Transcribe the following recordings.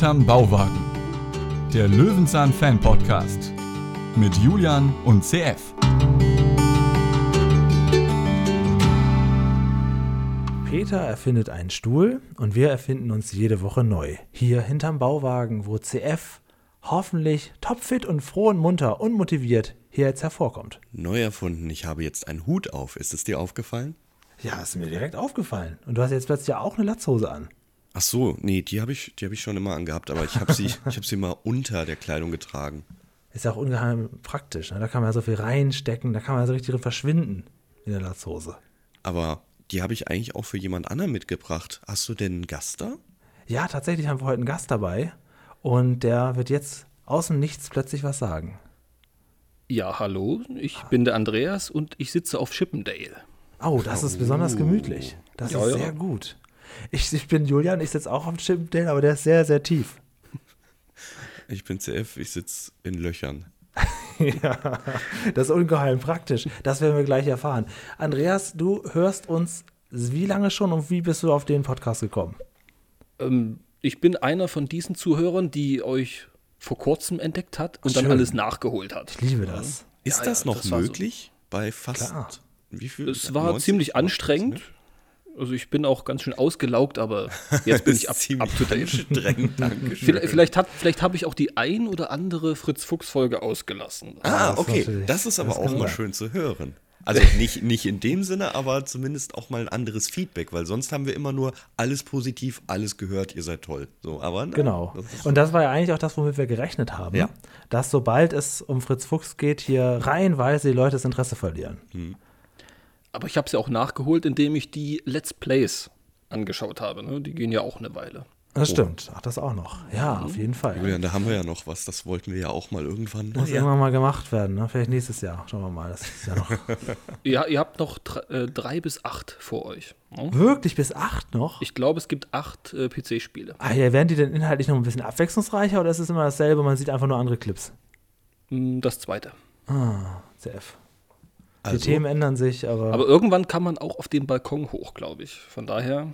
Hinterm Bauwagen. Der Löwenzahn Fan Podcast. Mit Julian und CF. Peter erfindet einen Stuhl und wir erfinden uns jede Woche neu. Hier hinterm Bauwagen, wo CF hoffentlich topfit und froh und munter und motiviert hier jetzt hervorkommt. Neu erfunden, ich habe jetzt einen Hut auf. Ist es dir aufgefallen? Ja, ist mir direkt aufgefallen. Und du hast jetzt plötzlich auch eine Latzhose an. Ach so, nee, die habe ich, die hab ich schon immer angehabt, aber ich habe sie, ich hab sie mal unter der Kleidung getragen. Ist ja auch ungeheim praktisch. Ne? Da kann man ja so viel reinstecken, da kann man ja so richtig drin verschwinden in der Latzhose. Aber die habe ich eigentlich auch für jemand anderen mitgebracht. Hast du denn einen Gast da? Ja, tatsächlich haben wir heute einen Gast dabei und der wird jetzt aus dem Nichts plötzlich was sagen. Ja, hallo, ich bin der Andreas und ich sitze auf Chippendale. Oh, das ist besonders gemütlich. Das Ja, ist ja. sehr gut. Ich, ich bin Julian, ich sitze auch auf dem Chippendale, aber der ist sehr, sehr tief. Ich bin CF, ich sitze in Löchern. ja, das ist ungeheim praktisch. Das werden wir gleich erfahren. Andreas, du hörst uns wie lange schon und wie bist du auf den Podcast gekommen? Ähm, ich bin einer von diesen Zuhörern, die euch vor kurzem entdeckt hat und dann Schön. alles nachgeholt hat. Ich liebe das. Ist Ja, das ja, noch das war so. möglich? Bei fast. Klar. Wie viel? Es war 90? ziemlich anstrengend. Also ich bin auch ganz schön ausgelaugt, aber jetzt bin ich Ziemlich up to date. Vielleicht, vielleicht, hat, vielleicht habe ich auch die ein oder andere Fritz-Fuchs-Folge ausgelassen. Ah, das okay. Das ist aber das auch mal sein. schön zu hören. Also nicht, nicht in dem Sinne, aber zumindest auch mal ein anderes Feedback, weil sonst haben wir immer nur alles positiv, alles gehört, ihr seid toll. So, aber nein, Genau. das Und das war ja eigentlich auch das, womit wir gerechnet haben. Ja. Dass sobald es um Fritz Fuchs geht, hier reihenweise die Leute das Interesse verlieren. Aber ich habe es ja auch nachgeholt, indem ich die Let's Plays angeschaut habe. Ne? Die gehen ja auch eine Weile. Das stimmt. Ach, das auch noch. Ja, auf jeden Fall. Julian, da haben wir ja noch was, das wollten wir ja auch mal irgendwann. Muss irgendwann mal gemacht werden. Ne? Vielleicht nächstes Jahr. Schauen wir mal. Das ist ja noch Ja, ihr habt noch dr äh, drei bis acht vor euch. Ne? wirklich bis acht noch. Ich glaube, es gibt acht äh, PC-Spiele. Ah, ja, werden die denn inhaltlich noch ein bisschen abwechslungsreicher oder ist es immer dasselbe? Man sieht einfach nur andere Clips. Hm, Das zweite. CF. Die Also, Themen ändern sich, aber, Aber irgendwann kann man auch auf den Balkon hoch, glaube ich. Von daher,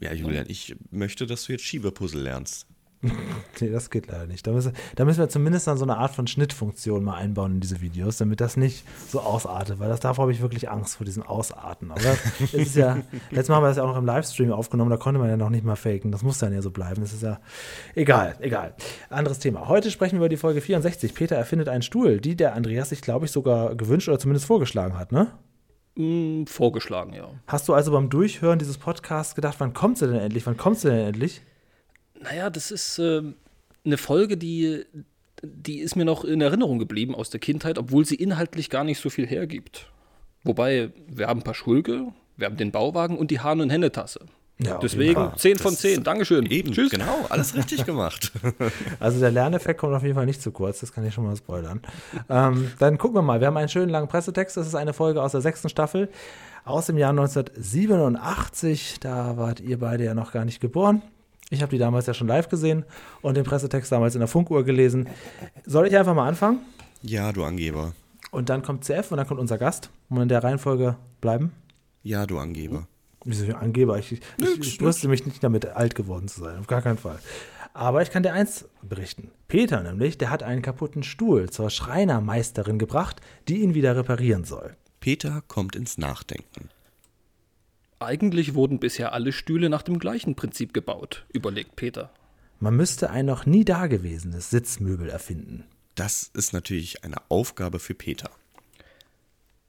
ja, Julian, ich möchte, dass du jetzt Schiebepuzzle lernst. nee, das geht leider nicht. Da müssen, da müssen wir zumindest dann so eine Art von Schnittfunktion mal einbauen in diese Videos, damit das nicht so ausartet, weil das davor habe ich wirklich Angst vor diesem Ausarten. Aber es ist ja, letztes Mal haben wir das ja auch noch im Livestream aufgenommen, da konnte man ja noch nicht mal faken. Das muss dann ja so bleiben. Das ist ja egal, egal. Anderes Thema. Heute sprechen wir über die Folge 64. Peter erfindet einen Stuhl, die der Andreas sich, glaube ich, sogar gewünscht oder zumindest vorgeschlagen hat, ne? mh, vorgeschlagen, ja. Hast du also beim Durchhören dieses Podcasts gedacht, wann kommt sie denn endlich? Wann kommt sie denn endlich? Naja, das ist ähm, eine Folge, die, die ist mir noch in Erinnerung geblieben aus der Kindheit, obwohl sie inhaltlich gar nicht so viel hergibt. Wobei, wir haben ein paar Schulge, wir haben den Bauwagen und die Hahn- und Hennetasse. Ja, Deswegen Fall. 10 von Das- 10. Dankeschön. Eben, Tschüss. genau, alles richtig gemacht. Also der Lerneffekt kommt auf jeden Fall nicht zu kurz, das kann ich schon mal spoilern. ähm, dann gucken wir mal, wir haben einen schönen langen Pressetext, das ist eine Folge aus der sechsten Staffel aus dem Jahr 1987, da wart ihr beide ja noch gar nicht geboren. Ich habe die damals ja schon live gesehen und den Pressetext damals in der Funkuhr gelesen. Soll ich einfach mal anfangen? ja, du Angeber. Und dann kommt CF und dann kommt unser Gast. Und in der Reihenfolge bleiben. Ja, du Angeber. Wieso ich Angeber? Ich, ich, ich brüste mich nicht damit, alt geworden zu sein. Auf gar keinen Fall. Aber ich kann dir eins berichten. Peter nämlich, der hat einen kaputten Stuhl zur Schreinermeisterin gebracht, die ihn wieder reparieren soll. Peter kommt ins Nachdenken. Eigentlich wurden bisher alle Stühle nach dem gleichen Prinzip gebaut, überlegt Peter. Man müsste ein noch nie dagewesenes Sitzmöbel erfinden. Das ist natürlich eine Aufgabe für Peter.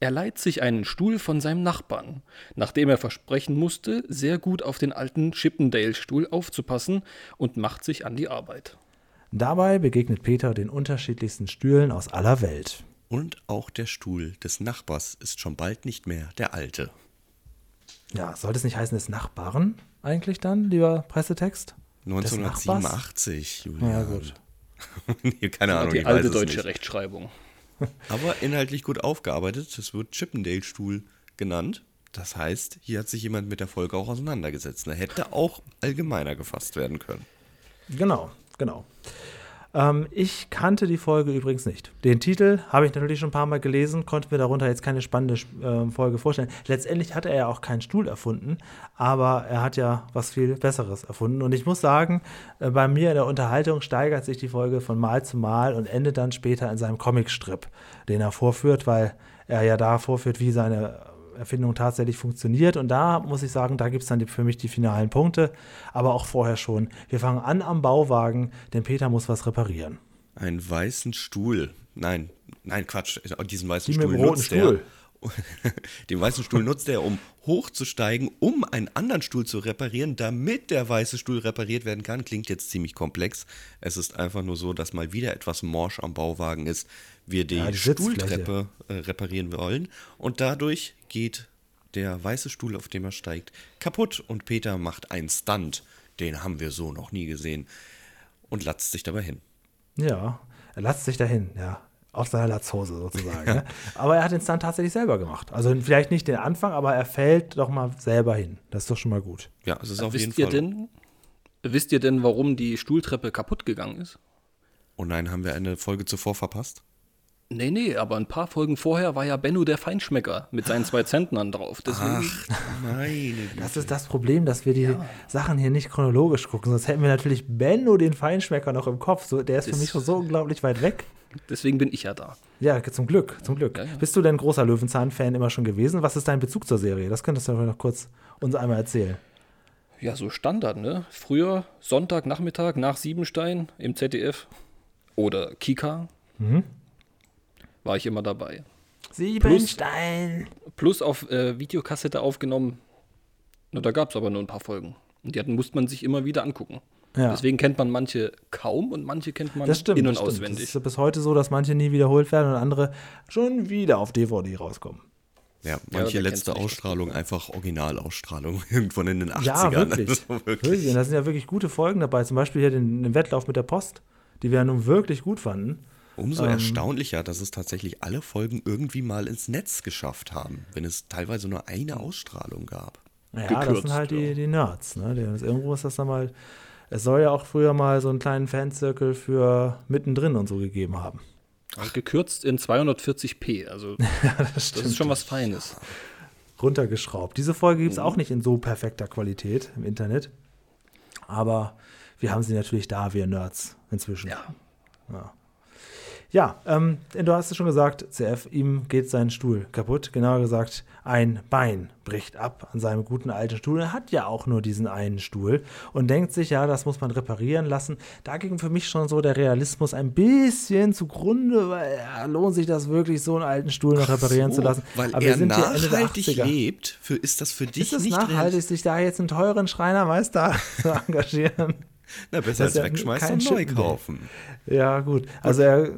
Er leiht sich einen Stuhl von seinem Nachbarn, nachdem er versprechen musste, sehr gut auf den alten Chippendale-Stuhl aufzupassen und macht sich an die Arbeit. Dabei begegnet Peter den unterschiedlichsten Stühlen aus aller Welt. Und auch der Stuhl des Nachbars ist schon bald nicht mehr der alte. Ja, sollte es nicht heißen des Nachbarn eigentlich dann, lieber Pressetext? Des 1987, Julian. Ja, gut. nee, keine Ahnung, die ich alte deutsche nicht. Rechtschreibung. Aber inhaltlich gut aufgearbeitet. Es wird Chippendale-Stuhl genannt. Das heißt, hier hat sich jemand mit der Folge auch auseinandergesetzt. Da hätte auch allgemeiner gefasst werden können. Genau, genau. Ähm, ich kannte die Folge übrigens nicht. Den Titel habe ich natürlich schon ein paar Mal gelesen, konnte mir darunter jetzt keine spannende äh, Folge vorstellen. Letztendlich hat er ja auch keinen Stuhl erfunden, aber er hat ja was viel Besseres erfunden. Und ich muss sagen, äh, bei mir in der Unterhaltung steigert sich die Folge von Mal zu Mal und endet dann später in seinem Comicstrip, den er vorführt, weil er ja da vorführt, wie seine Erfindung tatsächlich funktioniert. Und da muss ich sagen, da gibt es dann die, für mich die finalen Punkte, aber auch vorher schon. Wir fangen an am Bauwagen, denn Peter muss was reparieren. Einen weißen Stuhl. Nein, nein, Quatsch. Diesen weißen Die mit Stuhl dem roten nutzt Stuhl. er. Den weißen Stuhl nutzt er, um hochzusteigen, um einen anderen Stuhl zu reparieren, damit der weiße Stuhl repariert werden kann. Klingt jetzt ziemlich komplex. Es ist einfach nur so, dass mal wieder etwas morsch am Bauwagen ist. Wir die, Ja, die. Stuhltreppe äh, reparieren wollen und dadurch geht der weiße Stuhl, auf dem er steigt, kaputt und Peter macht einen Stunt. Den haben wir so noch nie gesehen und latzt sich dabei hin. Ja, er latzt sich dahin, ja. Aus seiner Latzhose sozusagen. ne? Aber er hat den Stunt tatsächlich selber gemacht. Also vielleicht nicht den Anfang, aber er fällt doch mal selber hin. Das ist doch schon mal gut. Ja, es ist auf jeden Wisst ihr Fall. denn, wisst ihr denn, warum die Stuhltreppe kaputt gegangen ist? Oh nein, haben wir eine Folge zuvor verpasst? Nee, nee, aber ein paar Folgen vorher war ja Benno der Feinschmecker mit seinen zwei Zentnern drauf. Deswegen, Meine Das ist das Problem, dass wir die Sachen hier nicht chronologisch gucken. Sonst hätten wir natürlich Benno den Feinschmecker noch im Kopf. So, der ist für Das- mich schon so unglaublich weit weg. deswegen bin ich ja da. Ja, zum Glück, zum Glück. Ja, ja. Bist du denn großer Löwenzahn-Fan immer schon gewesen? Was ist dein Bezug zur Serie? Das könntest du noch kurz uns einmal erzählen. Ja, so Standard, ne? Früher Sonntagnachmittag nach Siebenstein im ZDF oder Kika war ich immer dabei. Siebenstein. Plus auf äh, Videokassette aufgenommen. Na, da gab es aber nur ein paar Folgen. Und die hatten, musste man sich immer wieder angucken. Ja. Deswegen kennt man manche kaum und manche kennt man Das stimmt. in- und das stimmt. auswendig. Das ist ja bis heute so, dass manche nie wiederholt werden und andere schon wieder auf DVD rauskommen. Ja, manche wer letzte? Ausstrahlung einfach Originalausstrahlung irgendwann in den 80ern. Ja, wirklich. Also wirklich. wirklich. Und da sind ja wirklich gute Folgen dabei. Zum Beispiel hier den, den Wettlauf mit der Post, die wir ja nun wirklich gut fanden. Umso Ähm. erstaunlicher, dass es tatsächlich alle Folgen irgendwie mal ins Netz geschafft haben, wenn es teilweise nur eine Ausstrahlung gab. Naja, das Gekürzt, sind halt die, ja. die Nerds. Ne? Die, irgendwo ist das dann mal. Es soll ja auch früher mal so einen kleinen Fanzirkel für mittendrin und so gegeben haben. Und gekürzt in 240p. Also das, ist schon was Feines. runtergeschraubt. Diese Folge gibt es auch nicht in so perfekter Qualität im Internet. Aber wir haben sie natürlich da, wir Nerds, inzwischen. Ja. Ja, ähm, du hast es schon gesagt, CF, ihm geht sein Stuhl kaputt. Genauer gesagt, ein Bein bricht ab an seinem guten alten Stuhl. Er hat ja auch nur diesen einen Stuhl und denkt sich, ja, das muss man reparieren lassen. Da ging für mich schon so der Realismus ein bisschen zugrunde, weil ja, lohnt sich das wirklich, so einen alten Stuhl noch reparieren So, zu lassen. Weil Aber wir er nachhaltig 80er. lebt, für, ist das für dich Ist es nicht nachhaltig, sich da jetzt einen teuren Schreinermeister zu engagieren? Na, besser als wegschmeißen und neu kaufen. Ja, gut. Also er,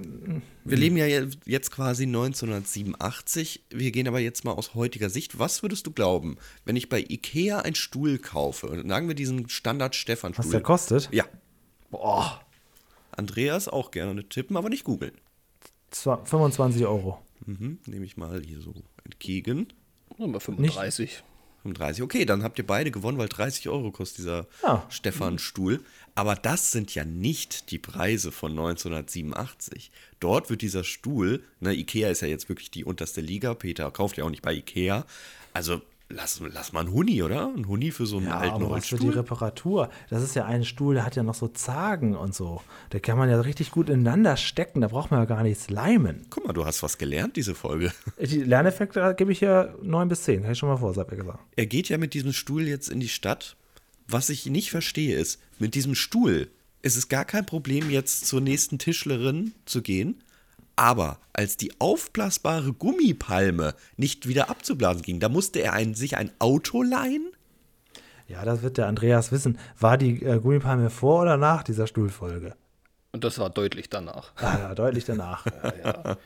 Wir leben ja je- jetzt quasi 1987. Wir gehen aber jetzt mal aus heutiger Sicht. Was würdest du glauben, wenn ich bei Ikea einen Stuhl kaufe? Sagen wir diesen Standard-Stefan-Stuhl. was der kostet? Ja. Boah, Andreas auch gerne tippen, aber nicht googeln. zwar 25 Euro. Mhm, nehme ich mal hier so entgegen. Nummer 35. 35. Okay, dann habt ihr beide gewonnen, weil 30 Euro kostet dieser Ja. Stefan-Stuhl. Aber das sind ja nicht die Preise von 1987. Dort wird dieser Stuhl, ne, Ikea ist ja jetzt wirklich die unterste Liga. Peter kauft ja auch nicht bei Ikea. Also lass, lass mal einen Huni, oder? Ein Huni für so einen Ja, alten aber was für die Holzstuhl. Reparatur? Das ist ja ein Stuhl, der hat ja noch so Zagen und so. Da kann man ja richtig gut ineinander stecken. Da braucht man ja gar nichts leimen. Guck mal, du hast was gelernt, diese Folge. Die Lerneffekte gebe ich hier 9 bis 10. Kann ich schon mal vorsagen gesagt. Er geht ja mit diesem Stuhl jetzt in die Stadt. Was ich nicht verstehe ist, mit diesem Stuhl ist es gar kein Problem, jetzt zur nächsten Tischlerin zu gehen. Aber als die aufblasbare Gummipalme nicht wieder abzublasen ging, da musste er ein, sich ein Auto leihen. Ja, das wird der Andreas wissen. War die äh, Gummipalme vor oder nach dieser Stuhlfolge? Und das war deutlich danach. Ah, ja, deutlich danach.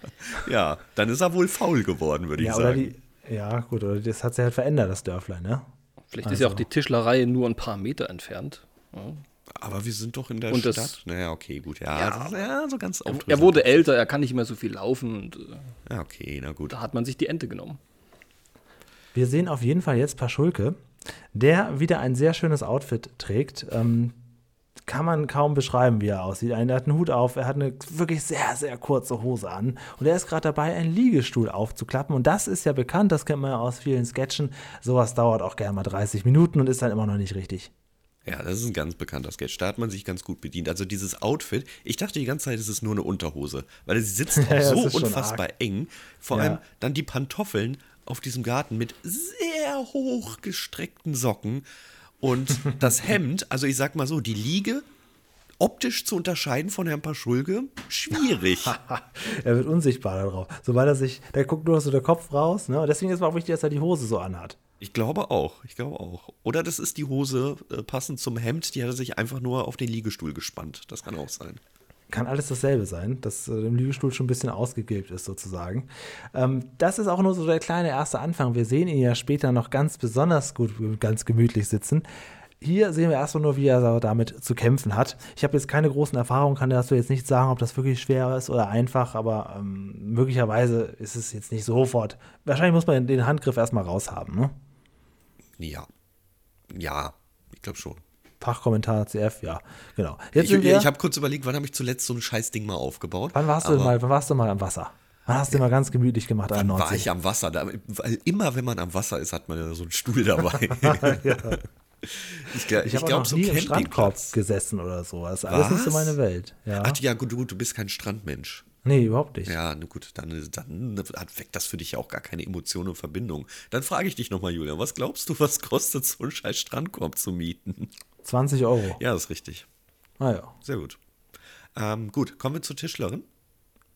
Ja, dann ist er wohl faul geworden, würde ich ja, oder sagen. die, ja, gut, oder das hat sich halt verändert, das Dörflein, ne? Vielleicht ist ja Also. auch die Tischlerei nur ein paar Meter entfernt. Ja. Aber wir sind doch in der Und das- Stadt. Naja, okay, gut. Ja, Ja. das ist ja so ganz Er aufdrüssig. wurde älter, er kann nicht mehr so viel laufen und äh, Ja, okay, na gut. da hat man sich die Ente genommen. Wir sehen auf jeden Fall jetzt Paschulke, der wieder ein sehr schönes Outfit trägt. Ähm, kann man kaum beschreiben, wie er aussieht. Er hat einen Hut auf, er hat eine wirklich sehr, sehr kurze Hose an und er ist gerade dabei, einen Liegestuhl aufzuklappen. Und das ist ja bekannt, das kennt man ja aus vielen Sketchen. Sowas dauert auch gerne mal 30 Minuten und ist dann immer noch nicht richtig. Ja, das ist ein ganz bekannter Sketch. Da hat man sich ganz gut bedient. Also dieses Outfit, ich dachte die ganze Zeit, es ist nur eine Unterhose, weil sie sitzt auch so unfassbar eng. Vor Ja. allem dann die Pantoffeln auf diesem Garten mit sehr hoch gestreckten Socken und das Hemd, also ich sag mal so, die Liege optisch zu unterscheiden von Herrn Paschulke, schwierig. er wird unsichtbar darauf. Sobald er sich, da guckt nur so der Kopf raus. Ne? Und deswegen ist es auch wichtig, dass er die Hose so anhat. Ich glaube auch, ich glaube auch. Oder das ist die Hose äh, passend zum Hemd, die hat er sich einfach nur auf den Liegestuhl gespannt. Das kann auch sein. Kann alles dasselbe sein, dass äh, im Liegestuhl schon ein bisschen ausgegilbt ist, sozusagen. Ähm, das ist auch nur so der kleine erste Anfang. Wir sehen ihn ja später noch ganz besonders gut, ganz gemütlich sitzen. Hier sehen wir erstmal nur, wie er damit zu kämpfen hat. Ich habe jetzt keine großen Erfahrungen, kann dazu jetzt nicht sagen, ob das wirklich schwer ist oder einfach, aber ähm, möglicherweise ist es jetzt nicht sofort. Wahrscheinlich muss man den Handgriff erstmal raushaben, ne? Ja. Ja, ich glaube schon. Fachkommentar CF, ja, genau. Jetzt Ich, ich habe kurz überlegt, wann habe ich zuletzt so ein Scheißding mal aufgebaut? wann warst du mal, wann warst du mal am Wasser? Wann hast du mal ganz gemütlich gemacht? Wann war 91? ich am Wasser? Da, weil immer, wenn man am Wasser ist, hat man ja so einen Stuhl dabei. Ich, gl- Ich ich habe glaube, noch so nie im Strandkorb gesessen oder so. Das ist alles nicht so meine Welt. Ja. Ach ja, gut, du, du bist kein Strandmensch. nee, überhaupt nicht. Ja, na gut, dann, dann hat- weckt das für dich ja auch gar keine Emotionen und Verbindung. Dann frage ich dich nochmal, Julian, was glaubst du, was kostet so einen scheiß Strandkorb zu mieten? 20 Euro. Ja, das ist richtig. Naja, Sehr gut. Ähm, gut, kommen wir zur Tischlerin.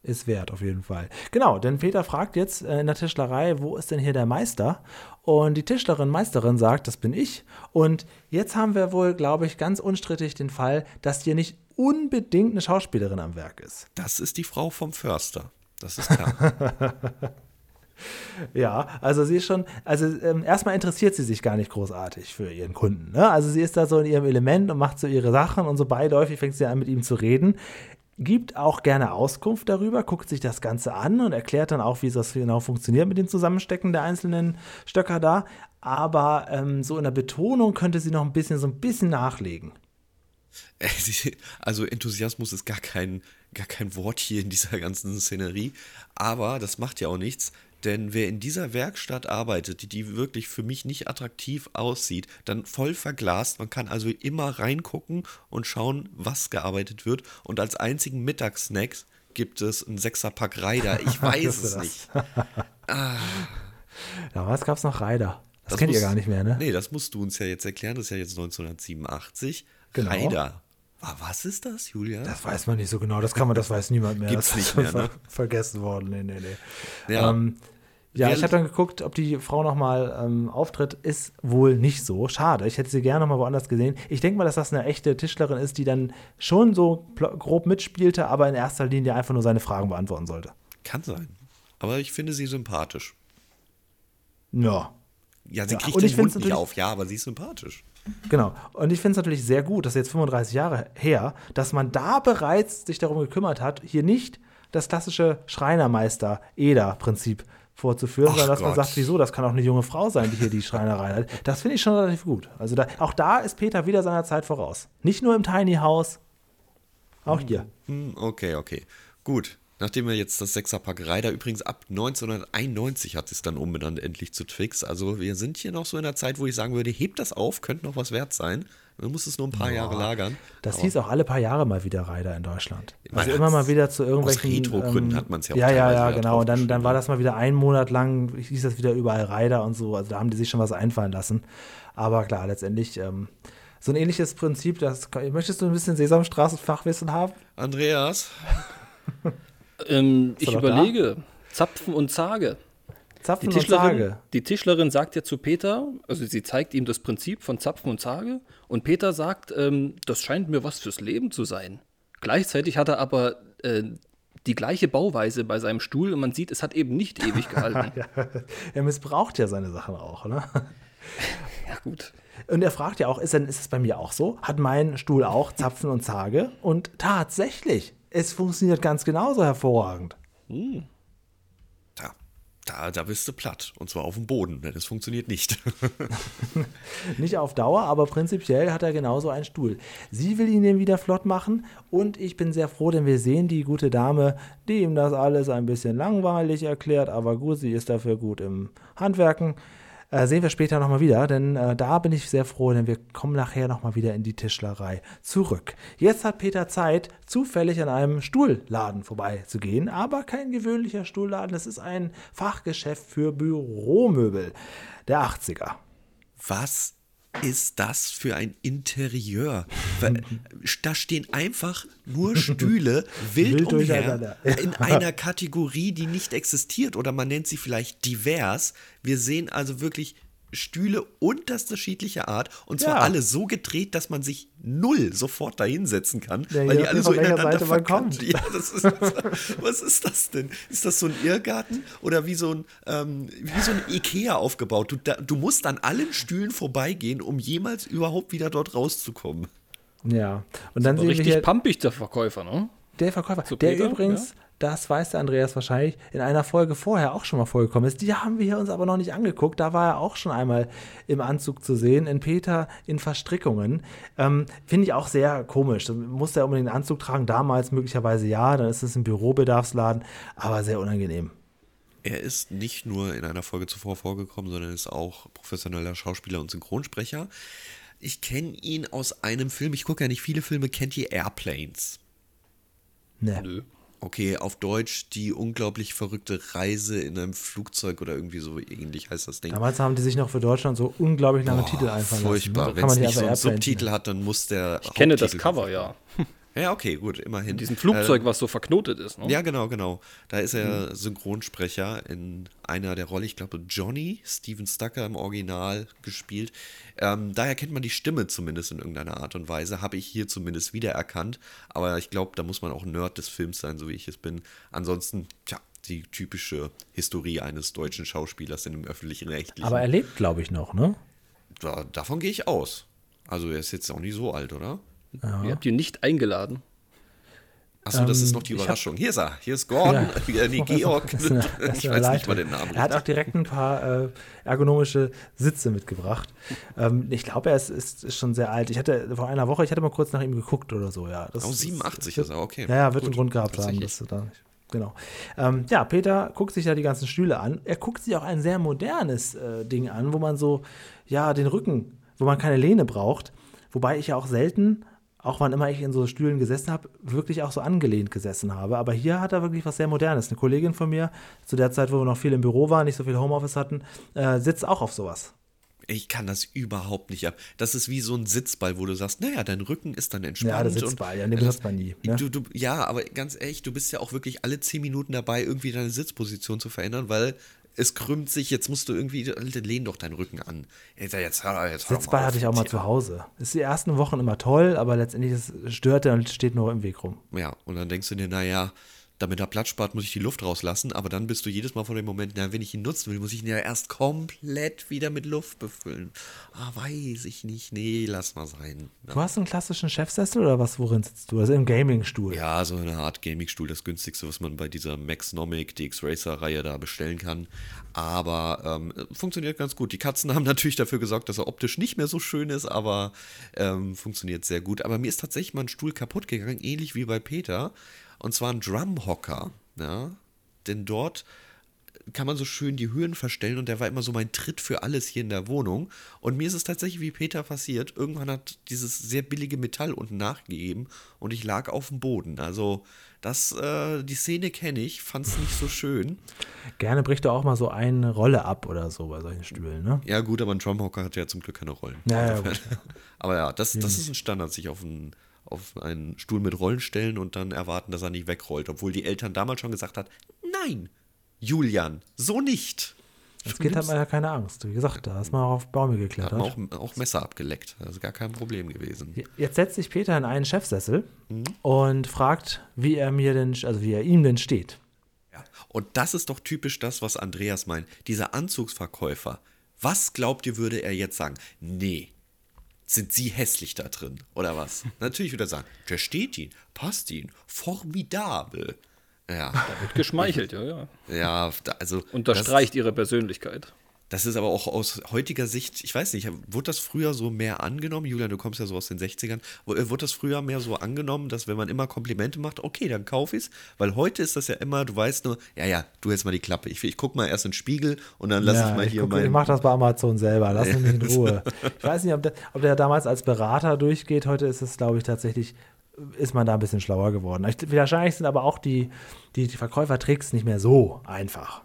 ist wert auf jeden Fall. Genau, denn Peter fragt jetzt äh, in der Tischlerei, wo ist denn hier der Meister? Und die Tischlerin, Meisterin sagt, das bin ich. Und jetzt haben wir wohl, glaube ich, ganz unstrittig den Fall, dass hier nicht unbedingt eine Schauspielerin am Werk ist. Das ist die Frau vom Förster. Das ist klar. Ja, also sie ist schon, also ähm, erstmal interessiert sie sich gar nicht großartig für ihren Kunden. Ne? Also sie ist da so in ihrem Element und macht so ihre Sachen und so beiläufig fängt sie an mit ihm zu reden. Gibt auch gerne Auskunft darüber, guckt sich das Ganze an und erklärt dann auch, wie das genau funktioniert mit dem Zusammenstecken der einzelnen Stöcker da. Aber ähm, so in der Betonung könnte sie noch ein bisschen, so ein bisschen nachlegen. Also Enthusiasmus ist gar kein, gar kein Wort hier in dieser ganzen Szenerie. Aber das macht ja auch nichts, denn wer in dieser Werkstatt arbeitet, die, wirklich für mich nicht attraktiv aussieht, dann voll verglast. Man kann also immer reingucken und schauen, was gearbeitet wird. Und als einzigen Mittagssnack gibt es einen Sechserpack Reider. Ich weiß es nicht. Ja, was gab's noch? Reider. Das, Das kennt ihr gar nicht mehr, ne? Nee, das musst du uns ja jetzt erklären. Das ist ja jetzt 1987. Genau. Reider. Was ist das, Julia? Das weiß man nicht so genau, das kann man, das weiß niemand mehr. Gibt's das nicht ist mehr, ne? vergessen worden. Nee, nee, nee. Ja. ähm, ja ich habe dann geguckt, ob die Frau nochmal ähm, auftritt. Ist wohl nicht so. Schade. Ich hätte sie gerne nochmal woanders gesehen. Ich denke mal, dass das eine echte Tischlerin ist, die dann schon so grob mitspielte, aber in erster Linie einfach nur seine Fragen beantworten sollte. Kann sein. Aber ich finde sie sympathisch. Ja. Ja, sie Ja, kriegt den Mund nicht auf, ja, aber sie ist sympathisch. Genau. Und ich finde es natürlich sehr gut, dass jetzt 35 Jahre her, dass man da bereits sich darum gekümmert hat, hier nicht das klassische Schreinermeister-Eder-Prinzip vorzuführen, Ach sondern dass man Gott. sagt, wieso, das kann auch eine junge Frau sein, die hier die Schreinerei hat. Das finde ich schon relativ gut. Also da, auch da ist Peter wieder seiner Zeit voraus. Nicht nur im Tiny House, auch hier. Hm, okay, okay. Gut. Nachdem wir jetzt das Sechserpack Reider, übrigens ab 1991 hat es dann umbenannt endlich zu Twix. Also wir sind hier noch so in der Zeit, wo ich sagen würde, hebt das auf, könnte noch was wert sein. Man muss es nur ein paar Jahre lagern. Das Aber hieß auch alle paar Jahre mal wieder Reider in Deutschland. Man Also immer mal wieder zu irgendwelchen. ähm, Retro-Gründen hat man's ja auch Ja, ja, ja, genau. Und dann, dann war ja. das mal wieder einen Monat lang, hieß das wieder überall Reider und so. Also da haben die sich schon was einfallen lassen. Aber klar, letztendlich ähm, so ein ähnliches Prinzip. Das, möchtest du ein bisschen Sesamstraßen-Fachwissen haben? Andreas, Ähm, ich er noch da? überlege, Zapfen und Zage. Die Zapfen und Tischlerin, Sage. die Tischlerin sagt ja zu Peter, also sie zeigt ihm das Prinzip von Zapfen und Zage und Peter sagt, ähm, das scheint mir was fürs Leben zu sein. Gleichzeitig hat er aber äh, die gleiche Bauweise bei seinem Stuhl und man sieht, es hat eben nicht ewig gehalten. ja. Er missbraucht ja seine Sachen auch, ne? gut. Und er fragt ja auch, ist, denn, ist es bei mir auch so? Hat mein Stuhl auch Zapfen und Zage? Und tatsächlich, es funktioniert ganz genauso hervorragend. Tja, Da, da bist du platt. Und zwar auf dem Boden. denn Das funktioniert nicht. Nicht auf Dauer, aber prinzipiell hat er genauso einen Stuhl. Sie will ihn den wieder flott machen und ich bin sehr froh, denn wir sehen die gute Dame, die ihm das alles ein bisschen langweilig erklärt, aber gut, sie ist dafür gut im Handwerken. Äh, sehen wir später nochmal wieder, denn äh, da bin ich sehr froh, denn wir kommen nachher nochmal wieder in die Tischlerei zurück. Jetzt hat Peter Zeit, zufällig an einem Stuhlladen vorbeizugehen, aber kein gewöhnlicher Stuhlladen, es ist ein Fachgeschäft für Büromöbel der 80er. Was ist das für ein Interieur? Weil, Da stehen einfach nur Stühle wild, Wild umher in einer Kategorie, die nicht existiert oder man nennt sie vielleicht divers. Wir sehen also wirklich Stühle unterschiedlicher Art und zwar Ja. alle so gedreht, dass man sich null sofort dahinsetzen kann, Ja, weil die alle so ineinander verkannt. kommt. Ja, das ist, was ist das denn? Ist das so ein Irrgarten oder wie so ein, ähm, wie so ein Ikea aufgebaut? Du, da, du musst an allen Stühlen vorbeigehen, um jemals überhaupt wieder dort rauszukommen. Ja, und dann sehen wir richtig hier pampig, der Verkäufer, ne? der Verkäufer, Zu der Peter, übrigens, das weiß der Andreas wahrscheinlich, in einer Folge vorher auch schon mal vorgekommen ist. Die haben wir uns aber noch nicht angeguckt. Da war er auch schon einmal im Anzug zu sehen, in Peter in Verstrickungen. Ähm, Finde ich auch sehr komisch. Muss er unbedingt einen Anzug tragen? Damals möglicherweise ja, dann ist es ein Bürobedarfsladen, aber sehr unangenehm. Er ist nicht nur in einer Folge zuvor vorgekommen, sondern ist auch professioneller Schauspieler und Synchronsprecher. Ich kenne ihn aus einem Film, ich gucke ja nicht viele Filme, kennt ihr Airplanes? Ne. Nö. Okay, auf Deutsch die unglaublich verrückte Reise in einem Flugzeug oder irgendwie so ähnlich heißt das Ding. Damals haben die sich noch für Deutschland so unglaublich lange Titel einfallen Furchtbar. lassen. Wenn es nicht so einen einfach Airplanes Subtitel hat, dann muss der. Ich kenne das Haupttitel- Cover, ja. Ja, okay, gut, immerhin. In diesem Flugzeug, was so verknotet ist, ne? Ja, genau, genau. Da ist er Synchronsprecher in einer der Rolle, ich glaube, Johnny, Steven Stucker im Original gespielt. Ähm, daher kennt man die Stimme zumindest in irgendeiner Art und Weise, habe ich hier zumindest wiedererkannt. Aber ich glaube, da muss man auch Nerd des Films sein, so wie ich es bin. Ansonsten, tja, die typische Historie eines deutschen Schauspielers in einem öffentlichen Rechtlichen. Aber er lebt, glaube ich, noch, ne? da, davon gehe ich aus. Also er ist jetzt auch nicht so alt, oder? Ihr habt ihn nicht eingeladen. Achso, das ist noch die Ähm, ich hab- Überraschung. Hier ist er. Hier ist Gordon. Ja. Nee, Georg. Das ist eine- das ist ich weiß nicht mal den Namen. Er hat auch direkt ein paar äh, ergonomische Sitze mitgebracht. Ähm, ich glaube, er ist, ist, ist schon sehr alt. Ich hatte vor einer Woche, ich hatte mal kurz nach ihm geguckt oder so, ja. Das, Oh, 87 das, ist er, okay. Ja, ja, wird Gut, einen Grund gehabt haben, dass du da nicht. Genau. Ähm, ja, Peter guckt sich da die ganzen Stühle an. Er guckt sich auch ein sehr modernes äh, Ding an, wo man so, ja, den Rücken, wo man keine Lehne braucht. Wobei ich ja auch selten, auch wann immer ich in so Stühlen gesessen habe, wirklich auch so angelehnt gesessen habe. Aber hier hat er wirklich was sehr Modernes. Eine Kollegin von mir, zu der Zeit, wo wir noch viel im Büro waren, nicht so viel Homeoffice hatten, äh, sitzt auch auf sowas. Ich kann das überhaupt nicht ab. Das ist wie so ein Sitzball, wo du sagst, naja, dein Rücken ist dann entspannt. Ja, der und- Sitzball, ja, den benutzt man nie, ne? Du, du, ja, aber ganz ehrlich, du bist ja auch wirklich alle zehn Minuten dabei, irgendwie deine Sitzposition zu verändern, weil es krümmt sich, jetzt musst du irgendwie, lehn doch deinen Rücken an. Jetzt, jetzt, jetzt Sitzball hatte ich auch mal zu Hause. Ist die ersten Wochen immer toll, aber letztendlich ist, stört er und steht nur im Weg rum. Ja, und dann denkst du dir, naja, damit er Platz spart, muss ich die Luft rauslassen, aber dann bist du jedes Mal vor dem Moment, na, wenn ich ihn nutzen will, muss ich ihn ja erst komplett wieder mit Luft befüllen. Ah, weiß ich nicht, nee, lass mal sein. Du hast einen klassischen Chefsessel oder was? Worin sitzt du? Also im Gamingstuhl. Ja, so eine Art Gaming-Stuhl, das günstigste, was man bei dieser Maxnomic DX Racer-Reihe da bestellen kann. Aber ähm, funktioniert ganz gut. Die Katzen haben natürlich dafür gesorgt, dass er optisch nicht mehr so schön ist, aber ähm, funktioniert sehr gut. Aber mir ist tatsächlich mal ein Stuhl kaputt gegangen, ähnlich wie bei Peter. Und zwar ein Drumhocker. Ja? Denn dort kann man so schön die Höhen verstellen und der war immer so mein Tritt für alles hier in der Wohnung. Und mir ist es tatsächlich wie Peter passiert. Irgendwann hat dieses sehr billige Metall unten nachgegeben und ich lag auf dem Boden. Also das, äh, die Szene kenne ich, fand es nicht so schön. Gerne bricht er auch mal so eine Rolle ab oder so bei solchen Stühlen, ne? Ja gut, aber ein Drumhocker hat ja zum Glück keine Rollen. Ja, ja, aber ja, das, das ist ein Standard, sich auf einen, auf einen Stuhl mit Rollen stellen und dann erwarten, dass er nicht wegrollt. Obwohl die Eltern damals schon gesagt hat, nein, Julian, so nicht. Als Kind hat man ja keine Angst. Wie gesagt, da ist man auch auf Bäume geklettert. hat man auch, auch Messer abgeleckt. Das ist gar kein Problem gewesen. Jetzt setzt sich Peter in einen Chefsessel und fragt, wie er mir denn, also wie er ihm denn steht. Ja. Und das ist doch typisch das, was Andreas meint. Dieser Anzugsverkäufer. Was glaubt ihr, würde er jetzt sagen? Nee. Sind Sie hässlich da drin? Oder was? Natürlich würde er sagen, der steht Ihnen, passt Ihnen, formidabel. Ja, Da wird geschmeichelt, ja, ja. ja, also. Unterstreicht ihre Persönlichkeit. Das ist aber auch aus heutiger Sicht, ich weiß nicht, wurde das früher so mehr angenommen? Julian, du kommst ja so aus den 60ern. w- äh, Wurde das früher mehr so angenommen, dass wenn man immer Komplimente macht, okay, dann kauf ich's? Weil heute ist das ja immer, du weißt nur, ja, ja, du hältst mal die Klappe. Ich, ich guck mal erst in den Spiegel und dann lass ja, ich mal ich, hier guck, mein. ich mach das bei Amazon selber, lass mich in Ruhe. Ich weiß nicht, ob der, ob der damals als Berater durchgeht. Heute ist es, glaube ich, tatsächlich, ist man da ein bisschen schlauer geworden. Ich, wahrscheinlich sind aber auch die, die, die Verkäufertricks nicht mehr so einfach.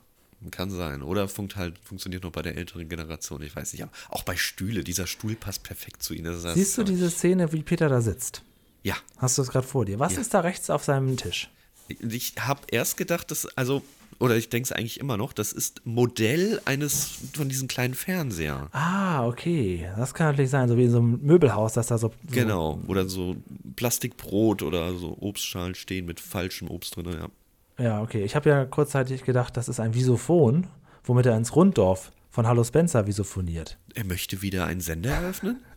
Kann sein. Oder funkt halt, funktioniert noch bei der älteren Generation, ich weiß nicht. Aber auch bei Stühle, dieser Stuhl passt perfekt zu ihnen. Siehst du diese Szene, wie Peter da sitzt? Ja. Hast du es gerade vor dir? Was Ja. ist da rechts auf seinem Tisch? Ich habe erst gedacht, dass, also, oder ich denke es eigentlich immer noch, das ist Modell eines von diesen kleinen Fernsehern. Ah, okay. Das kann natürlich sein, so wie in so einem Möbelhaus, dass da so. so Genau. Oder so Plastikbrot oder so Obstschalen stehen mit falschem Obst drin. Ja. Ja, okay. Ich habe ja kurzzeitig gedacht, das ist ein Visophon, womit er ins Runddorf von Hallo Spencer visophoniert. Er möchte wieder einen Sender eröffnen?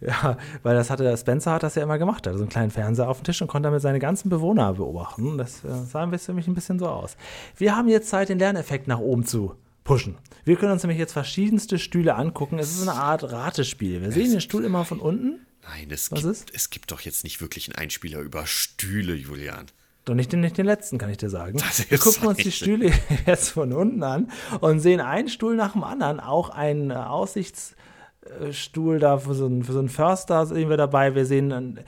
Ja, weil das hatte, Spencer hat das ja immer gemacht. Er hatte so einen kleinen Fernseher auf dem Tisch und konnte damit seine ganzen Bewohner beobachten. Das äh, sah ein bisschen, für mich ein bisschen so aus. Wir haben jetzt Zeit, den Lerneffekt nach oben zu pushen. Wir können uns nämlich jetzt verschiedenste Stühle angucken. Es ist eine Art Ratespiel. Wir sehen den Stuhl immer von unten. Nein, es Was gibt, ist? es gibt doch jetzt nicht wirklich einen Einspieler über Stühle, Julian. Doch nicht den, nicht den letzten, kann ich dir sagen. Wir gucken uns die Stühle jetzt von unten an und sehen einen Stuhl nach dem anderen. Auch einen äh, Aussichtsstuhl da für so, einen, für so einen Förster sehen wir dabei. Wir sehen einen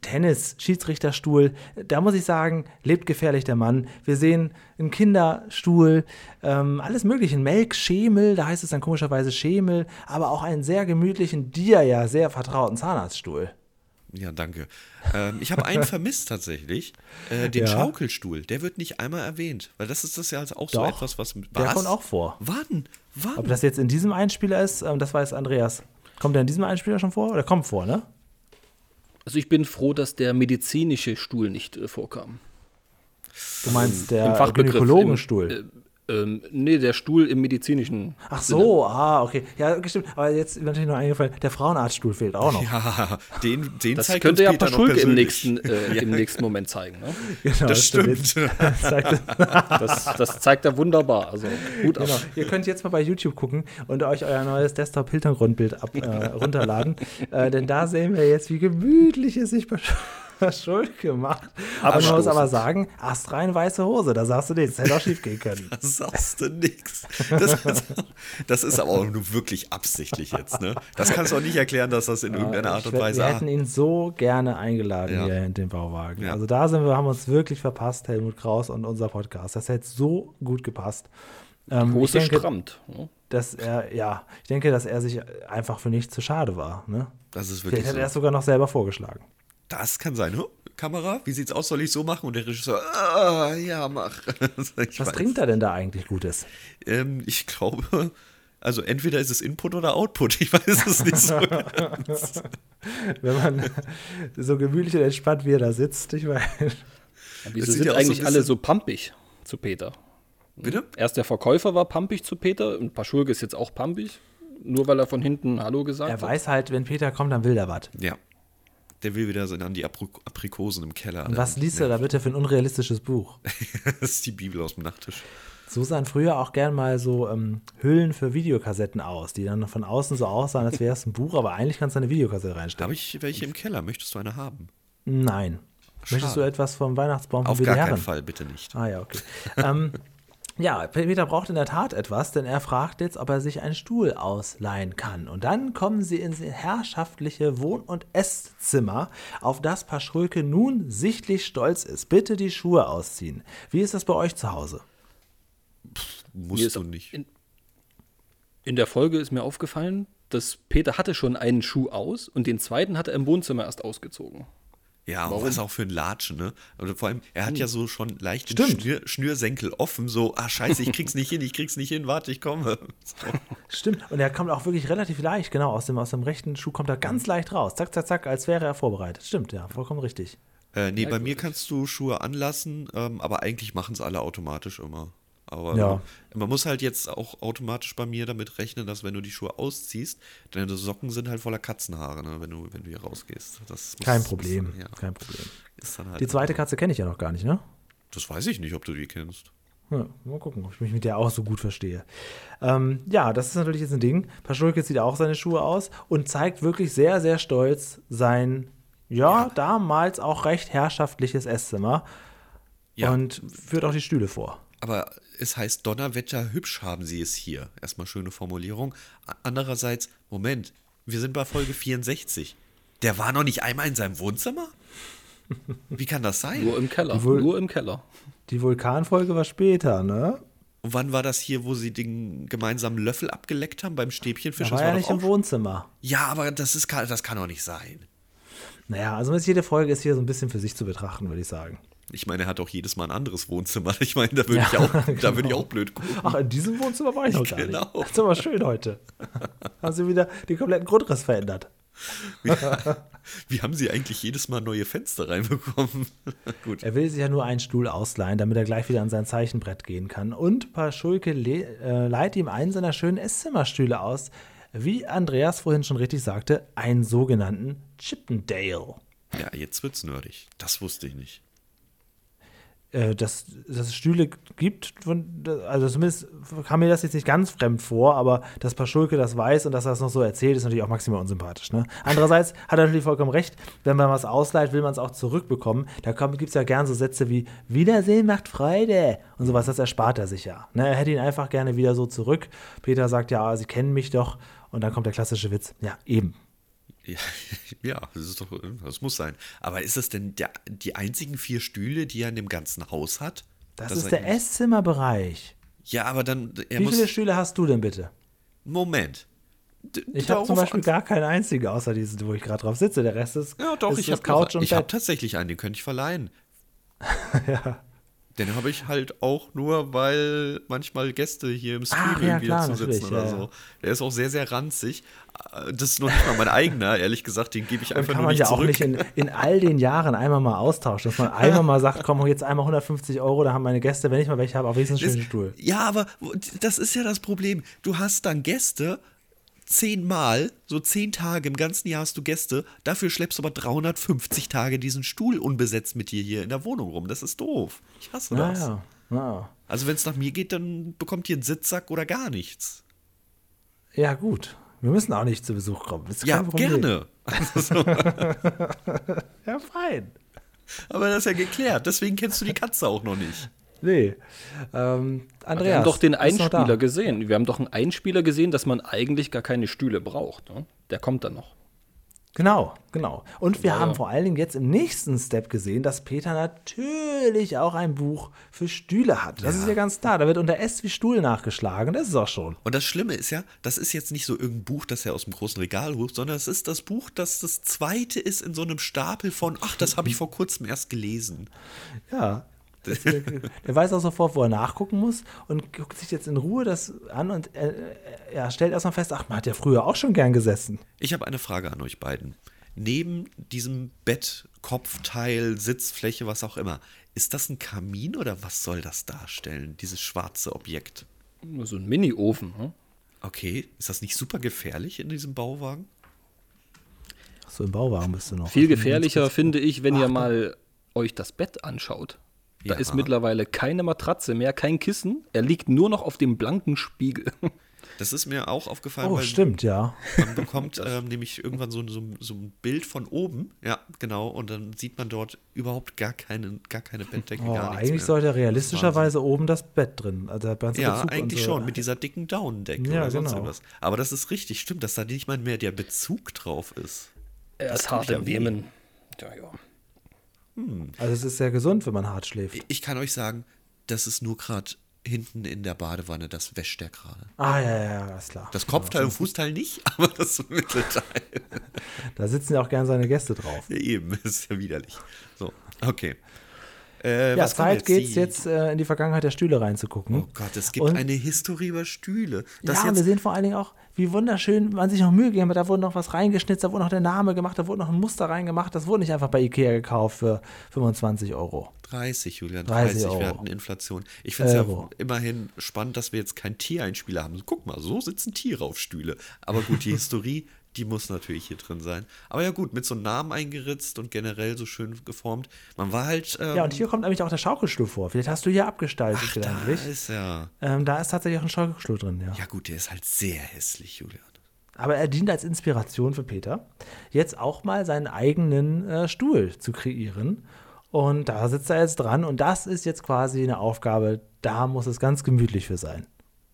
Tennis, Schiedsrichterstuhl. Da muss ich sagen, lebt gefährlich der Mann. Wir sehen einen Kinderstuhl, ähm, alles mögliche. Ein Melkschemel, da heißt es dann komischerweise Schemel, aber auch einen sehr gemütlichen, dir ja sehr vertrauten Zahnarztstuhl. Ja, danke. Ähm, ich habe einen vermisst tatsächlich. Äh, den Ja. Schaukelstuhl. Der wird nicht einmal erwähnt. Weil das ist das ja also auch so Doch, etwas, was. der was? kommt auch vor. Wann? Wann? Ob das jetzt in diesem Einspieler ist, ähm, das weiß Andreas. Kommt der in diesem Einspieler schon vor? Oder kommt vor, ne? Also ich bin froh, dass der medizinische Stuhl nicht äh, vorkam. Du meinst Im der. Gynäkologenstuhl. Äh, ähm, nee, der Stuhl im medizinischen. Ach so, ah, okay. Ja, stimmt. Aber jetzt ist mir natürlich noch eingefallen, der Frauenarztstuhl fehlt auch noch. ja, den, den Das zeigt könnte uns ja Peter Paschulke im nächsten, äh, im nächsten Moment zeigen. Ne? Genau, Das stimmt. Das zeigt, Das, das zeigt er wunderbar. Also gut genau. Ihr könnt jetzt mal bei YouTube gucken und euch euer neues Desktop-Hintergrundbild ab- äh, runterladen. äh, denn da sehen wir jetzt, wie gemütlich es sich bei Schulke macht. Aber man muss aber sagen, astrein weiße Hose, da sagst du nichts. Das hätte auch schief gehen können. Da sagst du nix. Das, ist- das ist aber auch nur wirklich absichtlich jetzt, ne? Das kannst du auch nicht erklären, dass das in irgendeiner Art und Weise. Wir hätten ihn so gerne eingeladen Ja. hier in den Bauwagen. Ja. Also da sind wir, haben uns wirklich verpasst, Helmut Kraus und unser Podcast. Das hätte so gut gepasst. Ähm, Hose denke, strammt. Ne? dass er, ja, ich denke, dass er sich einfach für nichts zu schade war. Ne? das ist Vielleicht wirklich hätte er es so. sogar noch selber vorgeschlagen. Das kann sein. Huh? Kamera, wie sieht's aus? Soll ich so machen? Und der Regisseur, ah, ja, mach. Ich Was weiß. trinkt er denn da eigentlich Gutes? Ähm, ich glaube, also entweder ist es Input oder Output. Ich weiß es nicht so. Wenn man so gemütlich und entspannt wie er da sitzt, ich weiß. Wieso sieht sind ja auch so eigentlich alle so pampig zu Peter? Bitte? Erst der Verkäufer war pampig zu Peter und Paschulke ist jetzt auch pampig. Nur weil er von hinten Hallo gesagt Er hat. weiß halt, wenn Peter kommt, dann will er was. Ja. Der will wieder so an die Apri Aprikosen im Keller. Und was liest er da bitte für ein unrealistisches Buch? Das ist die Bibel aus dem Nachttisch. So sahen früher auch gern mal so ähm, Hüllen für Videokassetten aus, die dann von außen so aussahen, als wäre es ein Buch, aber eigentlich kannst du eine Videokassette Da reinstellen. habe ich welche im Keller. Möchtest du eine haben? Nein. Möchtest du Schade. etwas vom Weihnachtsbaum Auf gar Herren? keinen Fall, bitte nicht. Ah ja, okay. ähm, ja, Peter braucht in der Tat etwas, denn er fragt jetzt, ob er sich einen Stuhl ausleihen kann. Und dann kommen sie ins herrschaftliche Wohn- und Esszimmer, auf das Paschulke nun sichtlich stolz ist. Bitte die Schuhe ausziehen. Wie ist das bei euch zu Hause? Mir Musst ist du nicht. In, in der Folge ist mir aufgefallen, dass Peter hatte schon einen Schuh aus und den zweiten hat er im Wohnzimmer erst ausgezogen. Ja, und was auch für ein Latschen, ne? Und vor allem, er hat ja so schon leicht den. Schnür, Schnürsenkel offen, so, ah, scheiße, ich krieg's nicht hin, ich krieg's nicht hin, warte, ich komme. So. Stimmt. Und er kommt auch wirklich relativ leicht, genau, aus dem, aus dem rechten Schuh kommt er ganz leicht raus. Zack, zack, zack, als wäre er vorbereitet. Stimmt, ja, vollkommen richtig. Äh, nee, bei mir kannst du Schuhe anlassen, ähm, aber eigentlich machen es alle automatisch immer. Aber Ja. man muss halt jetzt auch automatisch bei mir damit rechnen, dass wenn du die Schuhe ausziehst, deine Socken sind halt voller Katzenhaare, ne, wenn du, wenn du hier rausgehst. Das muss- Kein Problem. Muss, ja, Kein Problem. ist dann halt Die zweite Katze kenne ich ja noch gar nicht, ne? Das weiß ich nicht, ob du die kennst. Ja, mal gucken, ob ich mich mit der auch so gut verstehe. Ähm, ja, das ist natürlich jetzt ein Ding. Paschulke zieht auch seine Schuhe aus und zeigt wirklich sehr, sehr stolz sein, ja, Ja. damals auch recht herrschaftliches Esszimmer. Ja. Und führt auch die Stühle vor. Aber es heißt Donnerwetter, hübsch haben sie es hier. Erstmal schöne Formulierung. Andererseits, Moment, wir sind bei Folge 64. Der war noch nicht einmal in seinem Wohnzimmer? Wie kann das sein? Nur im Keller. Nur im Keller. Die Vulkanfolge war später, ne? Und wann war das hier, wo sie den gemeinsamen Löffel abgeleckt haben beim Stäbchenfisch? Da war Das ja doch nicht im Wohnzimmer. Ja, aber das, ist, das kann doch nicht sein. Naja, also jede Folge ist hier so ein bisschen für sich zu betrachten, würde ich sagen. Ich meine, er hat auch jedes Mal ein anderes Wohnzimmer. Ich meine, da würde Ja, ich, auch, da genau. würde ich auch blöd gucken. Ach, in diesem Wohnzimmer war ich noch gar Genau. nicht. Das ist aber schön heute. Haben sie wieder den kompletten Grundriss verändert. Wie haben sie eigentlich jedes Mal neue Fenster reinbekommen? Gut. Er will sich ja nur einen Stuhl ausleihen, damit er gleich wieder an sein Zeichenbrett gehen kann. Und Paschulke le- äh, leiht ihm einen seiner schönen Esszimmerstühle aus. Wie Andreas vorhin schon richtig sagte, einen sogenannten Chippendale. Ja, jetzt wird's nerdig. Das wusste ich nicht. Äh, dass, dass es Stühle gibt, also zumindest kam mir das jetzt nicht ganz fremd vor, aber dass Paschulke das weiß und dass er das noch so erzählt, ist natürlich auch maximal unsympathisch. Ne? Andererseits hat er natürlich vollkommen recht, wenn man was ausleiht, will man es auch zurückbekommen. Da gibt es ja gern so Sätze wie Wiedersehen macht Freude und sowas, das erspart er sich ja. Ne? Er hätte ihn einfach gerne wieder so zurück. Peter sagt ja, Sie kennen mich doch und dann kommt der klassische Witz. Ja, eben. Ja, ja, das ist doch, das muss sein. Aber ist das denn der, die einzigen vier Stühle, die er in dem ganzen Haus hat? Das ist er der Esszimmerbereich. Ja, aber dann, Wie viele Stühle hast du denn bitte? Moment. D- Ich habe zum Beispiel gar keinen einzigen, außer diesen, wo ich gerade drauf sitze. Der Rest ist, Ja, doch, ist ich das habe Couch und ich hab Bett. tatsächlich einen, den könnte ich verleihen. ja. Den habe ich halt auch nur, weil manchmal Gäste hier im Stream Ach, ja, irgendwie klar, dazu oder ja, so. Der ist auch sehr, sehr ranzig. Äh, Das ist noch nicht mal mein eigener, ehrlich gesagt. Den gebe ich einfach kann nur man nicht ja auch zurück. nicht in, in all den Jahren einmal mal austauschen, dass man einmal mal sagt, komm, jetzt einmal 150 Euro, da haben meine Gäste, wenn ich mal welche habe, auch wenigstens einen schönen Stuhl. Ja, aber das ist ja das Problem. Du hast dann Gäste zehnmal, so zehn Tage im ganzen Jahr hast du Gäste. Dafür schleppst du aber 350 Tage diesen Stuhl unbesetzt mit dir hier in der Wohnung rum. Das ist doof. Ich hasse das. Naja, ja. Also wenn es nach mir geht, dann bekommt ihr einen Sitzsack oder gar nichts. ja, gut. Wir müssen auch nicht zu Besuch kommen. Ja, gerne. Also, Ja, fein. aber das ist ja geklärt. Deswegen kennst du die Katze auch noch nicht. Nee. Ähm, Andreas. Wir haben doch den? Einspieler gesehen. Wir haben doch einen Einspieler gesehen, dass man eigentlich gar keine Stühle braucht. Ne? Der kommt dann noch. Genau, genau. Und wir Ja, haben ja. vor allen Dingen jetzt im nächsten Step gesehen, dass Peter natürlich auch ein Buch für Stühle hat. Das ist ja ganz klar. Da wird unter S wie Stuhl nachgeschlagen. Das ist auch schon. Und das Schlimme ist ja, das ist jetzt nicht so irgendein Buch, das er aus dem großen Regal holt, sondern es ist das Buch, das das zweite ist in so einem Stapel von, ach, das habe ich vor kurzem erst gelesen. Ja. Der, der weiß auch sofort, wo er nachgucken muss und guckt sich jetzt in Ruhe das an und äh, äh, ja, stellt erstmal fest, ach, man hat ja früher auch schon gern gesessen. Ich habe eine Frage an euch beiden. Neben diesem Bett, Kopfteil, Sitzfläche, was auch immer, ist das ein Kamin oder was soll das darstellen, dieses schwarze Objekt? So ein Mini-Ofen. Ne? Okay, ist das nicht super gefährlich in diesem Bauwagen? Ach so, im Bauwagen bist du noch. Viel gefährlicher finde ich, wenn ihr mal euch das Bett anschaut. Da Ja. ist mittlerweile keine Matratze mehr, kein Kissen. Er liegt nur noch auf dem blanken Spiegel. Das ist mir auch aufgefallen, Oh, weil stimmt, ja. man bekommt ähm, nämlich irgendwann so, so, so ein Bild von oben. Ja, genau. Und dann sieht man dort überhaupt gar keine, gar keine Bettdecke, Oh, gar eigentlich mehr. sollte realistischerweise oben das Bett drin. Also der ganze Ja, Bezug und eigentlich so. schon, mit dieser dicken Daunendecke Ja, oder sonst genau. irgendwas. Aber das ist richtig, stimmt, dass da nicht mal mehr der Bezug drauf ist. Er Das ist hart ja im weh. Nehmen. Ja, ja. Also es ist sehr gesund, wenn man hart schläft. Ich kann euch sagen, das ist nur gerade hinten in der Badewanne, das wäscht der gerade. Ah, ja, ja, ja, ist klar. Das Kopfteil und Fußteil nicht, aber das Mittelteil. Da sitzen ja auch gern seine Gäste drauf. Ja, eben, das ist ja widerlich. So, okay. Äh, Ja, Zeit geht's Die- jetzt äh, in die Vergangenheit der Stühle reinzugucken. Oh Gott, es gibt Und- eine Historie über Stühle. Das ja, wir sehen vor allen Dingen auch, wie wunderschön man sich noch Mühe gegeben hat. Da wurde noch was reingeschnitzt, da wurde noch der Name gemacht, da wurde noch ein Muster reingemacht. Das wurde nicht einfach bei Ikea gekauft für 25 Euro. 30, Julian, 30 30, wir Euro. hatten Inflation. Ich finde es ja immerhin spannend, dass wir jetzt keinen Tiereinspieler haben. Guck mal, so sitzen Tiere auf Stühle. Aber gut, die Historie, Die muss natürlich hier drin sein. Aber ja gut, mit so einem Namen eingeritzt und generell so schön geformt. Man war halt. Ähm, Ja, und hier kommt nämlich auch der Schaukelstuhl vor. Vielleicht hast du hier abgestaltet ach, da gedanklich. ist ja. Ähm, da ist tatsächlich auch ein Schaukelstuhl drin, ja. Ja gut, der ist halt sehr hässlich, Julian. Aber er dient als Inspiration für Peter, jetzt auch mal seinen eigenen äh, Stuhl zu kreieren. Und da sitzt er jetzt dran und das ist jetzt quasi eine Aufgabe, da muss es ganz gemütlich für sein.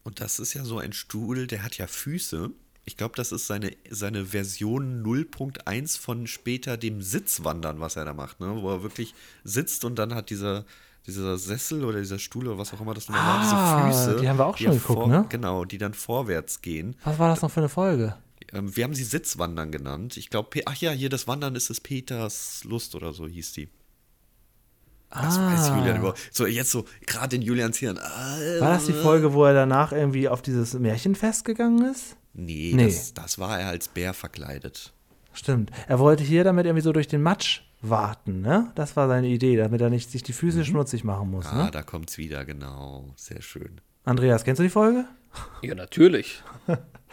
Und das ist ja so ein Stuhl, der hat ja Füße. Ich glaube, das ist seine, seine Version 0.1 von später dem Sitzwandern, was er da macht, ne? Wo er wirklich sitzt und dann hat dieser, dieser Sessel oder dieser Stuhl oder was auch immer das nun Ah, war, diese Füße. die haben wir auch schon geguckt, vor, ne? Genau, die dann vorwärts gehen. Was war das noch für eine Folge? Ähm, wir haben sie Sitzwandern genannt. Ich glaube, ach ja, hier das Wandern ist es Peters Lust oder so hieß die. Das weiß Ah. Julian überhaupt. So, jetzt so, gerade in Julians Hirn. War das die Folge, wo er danach irgendwie auf dieses Märchenfest gegangen ist? Nee, Nee. Das, das war er als Bär verkleidet. Stimmt. Er wollte hier damit irgendwie so durch den Matsch warten, ne? Das war seine Idee, damit er nicht sich die Füße schmutzig machen muss, Ah, ne? da kommt's wieder, genau. Sehr schön. Andreas, kennst du die Folge? Ja, natürlich.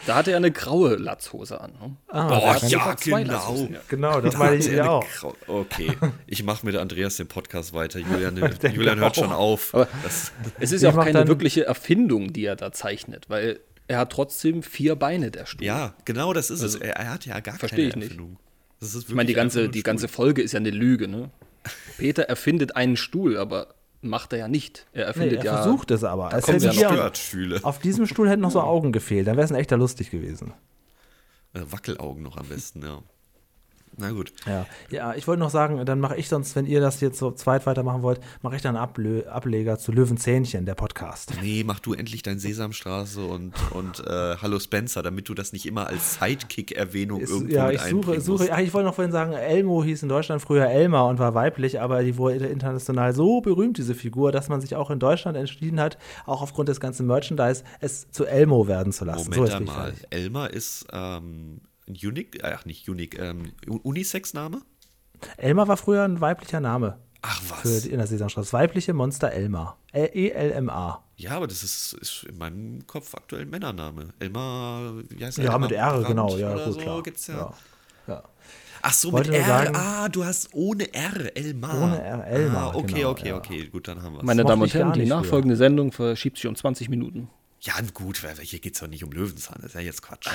Da hatte er eine graue Latzhose an. Ne? Ah, Oh, ja, genau. Ja. Genau, das Da meine ich er ja auch. Grau- Okay, ich mache mit Andreas den Podcast weiter. Julian, Julian hört schon auf. Aber Das, es ist ja auch keine wirkliche Erfindung, die er da zeichnet, weil er hat trotzdem vier Beine, der Stuhl. ja, genau das ist Also, es. Er, er hat ja gar versteh keine ich nicht. Erfindung. Das ist Ich meine, die ganze, die ganze Folge ist ja eine Lüge, ne? Peter erfindet einen Stuhl, aber macht er ja nicht. Er Nee, erfindet er ja. versucht es aber. Es hätte wir hier noch Störtstühle. auf diesem Stuhl hätten noch so Augen gefehlt, dann wäre es ein echter lustig gewesen. Äh, Wackelaugen noch am besten, ja. Na gut. Ja, ja ich wollte noch sagen, dann mache ich sonst, wenn ihr das jetzt so zweit weitermachen wollt, mache ich dann einen Ablö Ableger zu Löwenzähnchen, der Podcast. Nee, mach du endlich dein Sesamstraße und, und äh, Hallo Spencer, damit du das nicht immer als Sidekick-Erwähnung irgendwo ja, ich suche, suche ach, ich wollte noch vorhin sagen, Elmo hieß in Deutschland früher Elmar und war weiblich, aber die wurde international so berühmt, diese Figur, dass man sich auch in Deutschland entschieden hat, auch aufgrund des ganzen Merchandise, es zu Elmo werden zu lassen. Moment so ist mal. richtig. Elmar ist ähm, Unique, äh, ach nicht Unique, ähm, Unisex-Name? Elmar war früher ein weiblicher Name Ach für was. die in der Sesamstraße. Das weibliche Monster Elmar. E-L-M-A. Ja, aber das ist, ist in meinem Kopf aktuell ein Männername. Elmar, wie heißt er? Ja, Elmar mit R, Brandt genau, ja, oder gut, so klar. Gibt's ja. Ja. Ja. Ach so, Wollte mit R. sagen- ah, du hast ohne R, Elmar. Ohne R, Elmar, Ah, okay, genau, okay, ja. okay. Gut, dann haben wir Meine mochte Damen und Herren, die nicht früher. nachfolgende Sendung verschiebt sich um 20 Minuten. Ja, gut, weil hier geht es doch nicht um Löwenzahn. Das ist ja jetzt Quatsch.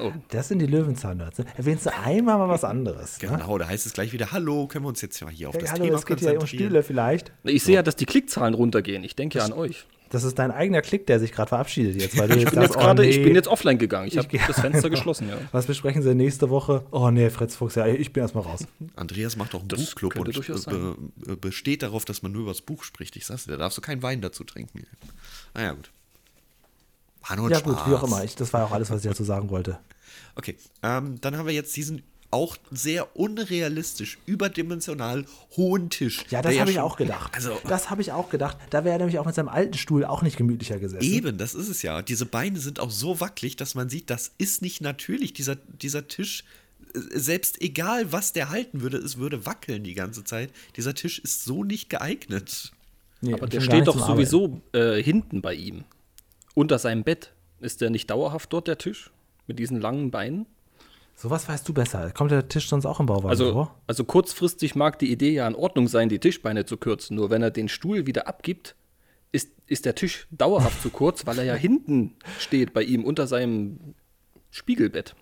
Oh, Das sind die Löwenzahnnerds. ne? Erwähnst du einmal mal was anderes. Ne? Genau, da heißt es gleich wieder, hallo, können wir uns jetzt mal hier auf Hey, das hallo, Thema es geht ja um konzentrieren? Stühle vielleicht. Ich sehe ja, dass die Klickzahlen runtergehen. Ich denke ja an euch. Das ist dein eigener Klick, der sich gerade verabschiedet jetzt, weil du Ich jetzt bin jetzt sagst, oh, gerade, nee, ich bin jetzt offline gegangen. Ich Ich habe das Fenster geschlossen, ja. Was besprechen sie nächste Woche? Oh nee, Fritz Fuchs, ja, ich bin erstmal raus. Andreas macht doch einen Das Buchclub und durchaus be be besteht darauf, dass man nur über das Buch spricht. Ich sag's dir, da darfst du keinen Wein dazu trinken. Naja, gut. War nur ein Ja gut, wie auch Spaß. immer. Ich, das war auch alles, was ich dazu sagen wollte. Okay, ähm, dann haben wir jetzt diesen auch sehr unrealistisch, überdimensional hohen Tisch. Ja, das habe ich auch gedacht. Also, das habe ich auch gedacht. Da wäre er nämlich auch mit seinem alten Stuhl auch nicht gemütlicher gesessen. Eben, das ist es ja. Diese Beine sind auch so wackelig, dass man sieht, das ist nicht natürlich. Dieser, dieser Tisch, äh, selbst egal was der halten würde, es würde wackeln die ganze Zeit. Dieser Tisch ist so nicht geeignet. Nee, Aber der steht doch sowieso äh, hinten bei ihm. Unter seinem Bett. Ist der nicht dauerhaft dort, der Tisch? Mit diesen langen Beinen? Sowas weißt du besser. Kommt der Tisch sonst auch im Bauwagen Also, vor? also kurzfristig mag die Idee ja in Ordnung sein, die Tischbeine zu kürzen. Nur wenn er den Stuhl wieder abgibt, ist, ist der Tisch dauerhaft zu kurz, weil er ja hinten steht bei ihm unter seinem Spiegelbett.